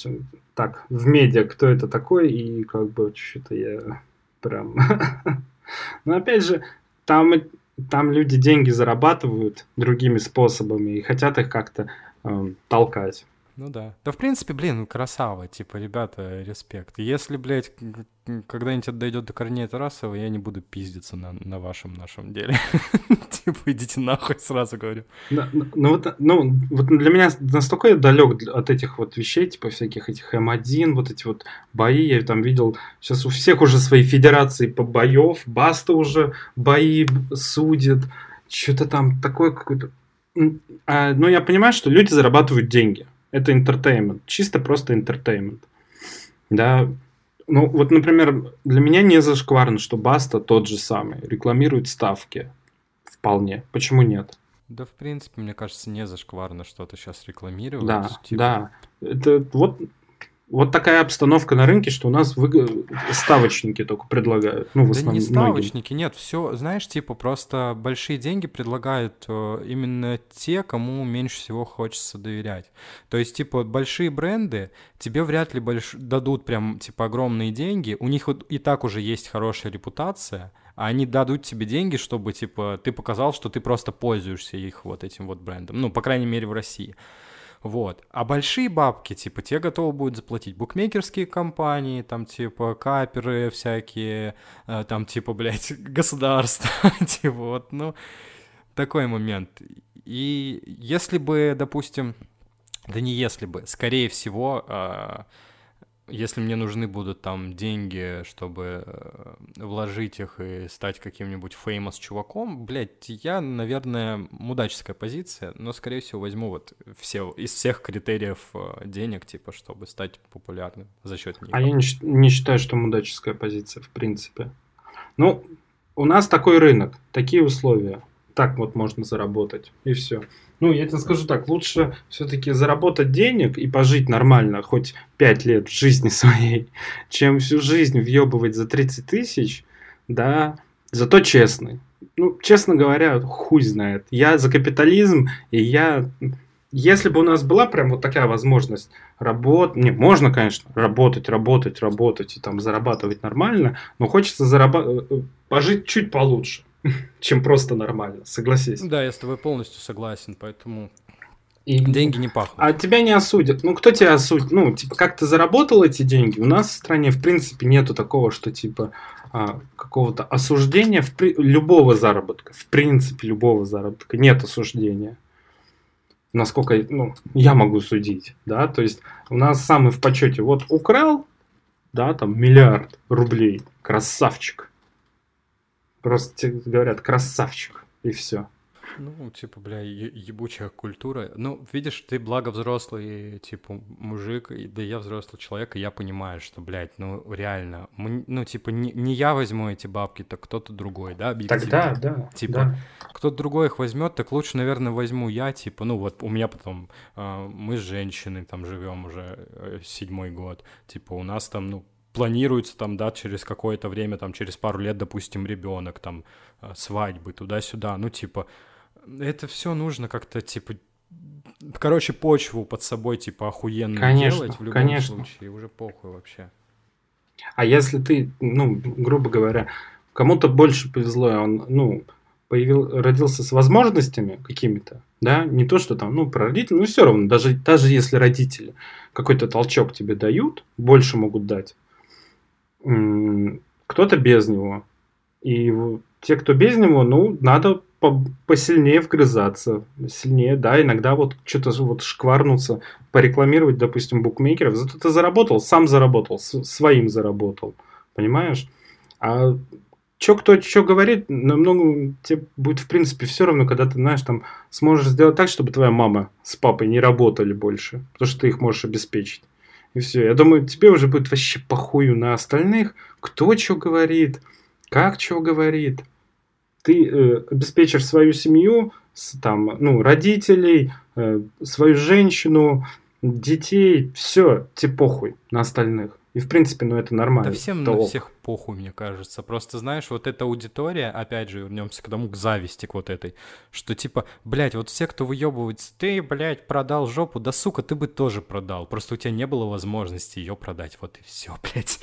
так в медиа, кто это такой, и как бы что-то я прям... Но опять же, там, там люди деньги зарабатывают другими способами и хотят их как-то э, толкать. Ну да. Да, в принципе, блин, красава, типа, ребята, респект. Если, блядь, когда-нибудь это дойдет до корней Тарасова, я не буду пиздиться на, на вашем нашем деле. типа, идите нахуй, сразу говорю. Ну, ну, вот, ну, вот для меня настолько я далек от этих вот вещей, типа, всяких этих М1, вот эти вот бои, я там видел, сейчас у всех уже свои федерации по боев, Баста уже бои судит, что-то там такое какое-то... А, ну, я понимаю, что люди зарабатывают деньги это entertainment, чисто просто entertainment. Да, ну вот, например, для меня не зашкварно, что Баста тот же самый, рекламирует ставки вполне. Почему нет? Да, в принципе, мне кажется, не зашкварно что-то сейчас рекламировать. Да, типа... да. Это вот вот такая обстановка на рынке, что у нас вы... ставочники только предлагают. Ну, в основном, да не ставочники, многим. нет, все, знаешь, типа просто большие деньги предлагают э, именно те, кому меньше всего хочется доверять. То есть, типа, большие бренды тебе вряд ли больш... дадут прям, типа, огромные деньги, у них вот и так уже есть хорошая репутация, а они дадут тебе деньги, чтобы, типа, ты показал, что ты просто пользуешься их вот этим вот брендом, ну, по крайней мере, в России. Вот. А большие бабки, типа, те готовы будут заплатить букмекерские компании, там, типа, каперы всякие, э, там, типа, блядь, государство, типа, вот, ну, такой момент. И если бы, допустим, да не если бы, скорее всего, э, если мне нужны будут там деньги, чтобы э, вложить их и стать каким-нибудь famous чуваком, блядь, я, наверное, мудаческая позиция, но, скорее всего, возьму вот все, из всех критериев э, денег, типа, чтобы стать популярным за счет них. А я не, не считаю, что мудаческая позиция, в принципе. Ну, у нас такой рынок, такие условия. Так вот можно заработать, и все. Ну, я тебе скажу так, лучше все-таки заработать денег и пожить нормально хоть 5 лет в жизни своей, чем всю жизнь въебывать за 30 тысяч, да, зато честный. Ну, честно говоря, хуй знает. Я за капитализм, и я... Если бы у нас была прям вот такая возможность работать... Не, можно, конечно, работать, работать, работать и там зарабатывать нормально, но хочется зарабатывать... Э, пожить чуть получше чем просто нормально, согласись. Да, я с тобой полностью согласен, поэтому и... Деньги не пахнут. А тебя не осудят. Ну, кто тебя осудит? Ну, типа, как ты заработал эти деньги? У нас в стране, в принципе, нету такого, что, типа, а, какого-то осуждения в при... любого заработка. В принципе, любого заработка. Нет осуждения. Насколько, ну, я могу судить, да? То есть, у нас самый в почете. Вот украл, да, там, миллиард рублей. Красавчик. Просто говорят красавчик, и все. Ну, типа, бля, ебучая культура. Ну, видишь, ты благо взрослый, типа, мужик, и, да я взрослый человек, и я понимаю, что, блядь, ну, реально, мы, ну, типа, не, не я возьму эти бабки, так кто-то другой, да, объективно? Тогда, да, Типа, да. кто-то другой их возьмет, так лучше, наверное, возьму я, типа, ну, вот у меня потом, э, мы с женщиной там живем уже э, седьмой год, типа, у нас там, ну, планируется там, да, через какое-то время, там, через пару лет, допустим, ребенок, там, э, свадьбы, туда-сюда, ну, типа, это все нужно как-то, типа, короче, почву под собой, типа, охуенно конечно, делать в любом конечно. случае, уже похуй вообще. А если ты, ну, грубо говоря, кому-то больше повезло, он, ну, появил, родился с возможностями какими-то, да, не то, что там, ну, про родителей, ну, все равно, даже, даже если родители какой-то толчок тебе дают, больше могут дать, кто-то без него. И те, кто без него, ну, надо посильнее вгрызаться, сильнее, да, иногда вот что-то вот шкварнуться, порекламировать, допустим, букмекеров, зато ты заработал, сам заработал, своим заработал, понимаешь? А что кто что говорит, намного тебе будет, в принципе, все равно, когда ты, знаешь, там сможешь сделать так, чтобы твоя мама с папой не работали больше, потому что ты их можешь обеспечить. И все. Я думаю, тебе уже будет вообще похую на остальных, кто что говорит, как что говорит. Ты э, обеспечишь свою семью, с, там, ну, родителей, э, свою женщину, детей, все, тебе похуй на остальных. И, в принципе, ну, это нормально. Да всем на ок. всех похуй, мне кажется. Просто, знаешь, вот эта аудитория, опять же, вернемся к тому, к зависти к вот этой, что, типа, блядь, вот все, кто выебывается, ты, блядь, продал жопу, да, сука, ты бы тоже продал. Просто у тебя не было возможности ее продать. Вот и все, блядь.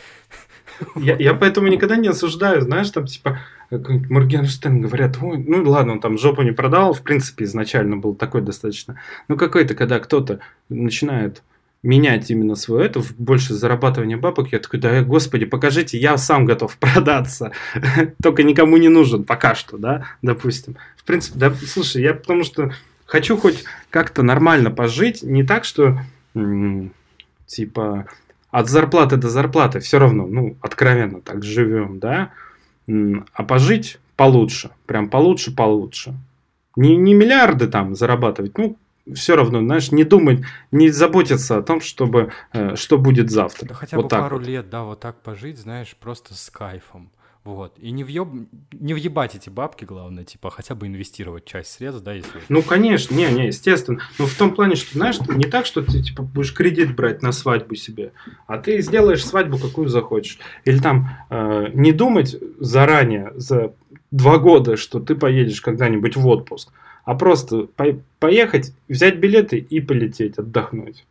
Я, я поэтому никогда не осуждаю, знаешь, там, типа, Моргенштерн говорят, ой, ну ладно, он там жопу не продал, в принципе, изначально был такой достаточно. Ну, какой-то, когда кто-то начинает менять именно свое это, больше зарабатывания бабок, я такой, да, господи, покажите, я сам готов продаться, только никому не нужен пока что, да, допустим. В принципе, да, слушай, я потому что хочу хоть как-то нормально пожить, не так, что типа от зарплаты до зарплаты все равно, ну, откровенно так живем, да, а пожить получше, прям получше, получше. Не, не миллиарды там зарабатывать, ну, все равно, знаешь, не думать, не заботиться о том, чтобы, э, что будет завтра. Да хотя вот бы пару вот. лет, да, вот так пожить, знаешь, просто с кайфом. Вот. И не, въеб... не въебать эти бабки, главное, типа, хотя бы инвестировать часть средств, да, если... Ну, конечно, не, не, естественно. Но в том плане, что, знаешь, не так, что ты, типа, будешь кредит брать на свадьбу себе, а ты сделаешь свадьбу, какую захочешь. Или там э, не думать заранее, за два года, что ты поедешь когда-нибудь в отпуск, а просто по поехать, взять билеты и полететь, отдохнуть.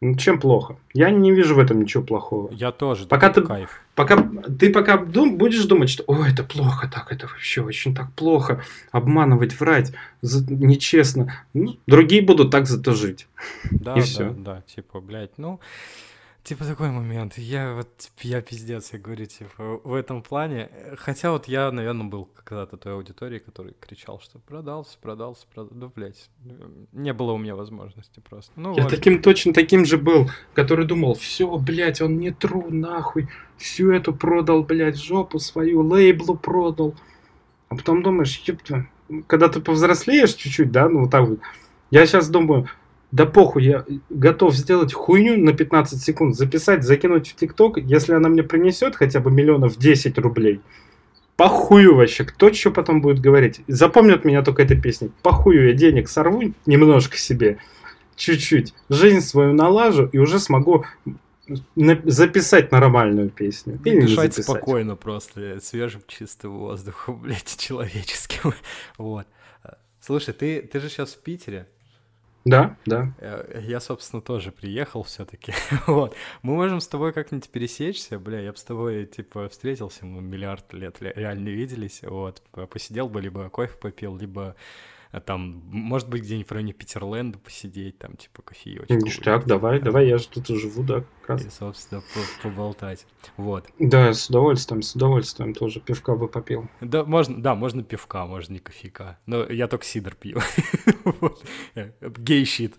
Ну, чем плохо? Я не вижу в этом ничего плохого. Я тоже. Пока ты, кайф. Пока, ты пока дум, будешь думать, что ой, это плохо, так, это вообще очень так плохо, обманывать, врать, за, нечестно. Ну, другие будут так зато жить. Да, И да, все. да, типа, блядь, ну... Типа такой момент. Я вот, типа, я пиздец, я говорю, типа, в этом плане. Хотя вот я, наверное, был когда-то той аудитории, который кричал, что продался, продался, продался. Да, блядь, не было у меня возможности просто. Ну, я вот. таким точно таким же был, который думал, все, блядь, он не тру, нахуй, всю эту продал, блядь, жопу свою, лейблу продал. А потом думаешь, ебта, когда ты повзрослеешь чуть-чуть, да, ну вот так вот, я сейчас думаю, да похуй, я готов сделать хуйню на 15 секунд, записать, закинуть в ТикТок, если она мне принесет хотя бы миллионов 10 рублей. Похую вообще, кто что потом будет говорить. Запомнят меня только этой песней. Похую я денег сорву немножко себе, чуть-чуть, жизнь свою налажу и уже смогу записать нормальную песню. Или Дышать спокойно просто, свежим чистым воздухом, блядь, человеческим. Вот. Слушай, ты, ты же сейчас в Питере. Да, да. Э, я, собственно, тоже приехал все-таки. вот. Мы можем с тобой как-нибудь пересечься, бля, я бы с тобой, типа, встретился, мы миллиард лет реально виделись, вот, посидел бы, либо кофе попил, либо а там, может быть, где-нибудь в районе Питерленда посидеть, там, типа, кофеечек. Ништяк, давай, давай, я же тут живу, да, как раз. И, собственно, поболтать, вот. Да, с удовольствием, с удовольствием тоже пивка бы попил. Да, можно, да, можно пивка, можно не кофейка, но я только сидр пью. Гей-щит.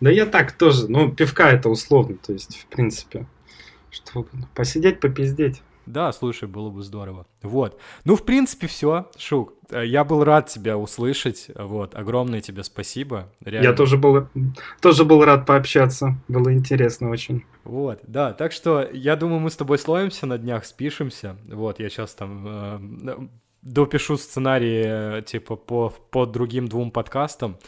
Да я так тоже, но пивка это условно, то есть, в принципе, что посидеть, попиздеть. Да, слушай, было бы здорово. Вот. Ну, в принципе, все, Шук. Э, я был рад тебя услышать. Вот. Огромное тебе спасибо. Реально. Я тоже был, тоже был рад пообщаться. Было интересно очень. Вот, да. Так что я думаю, мы с тобой словимся на днях, спишемся. Вот, я сейчас там э, допишу сценарий, э, типа, по, по другим двум подкастам,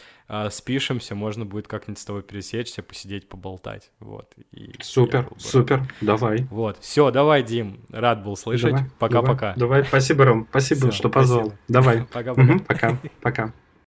спишемся, можно будет как-нибудь с тобой пересечься, посидеть, поболтать, вот. И супер, бы... супер, давай. Вот, все, давай, Дим, рад был слышать, пока-пока. Давай, давай, спасибо, Ром, спасибо, Всё, что позвал. Спасибо. Давай. Пока-пока. Пока, пока.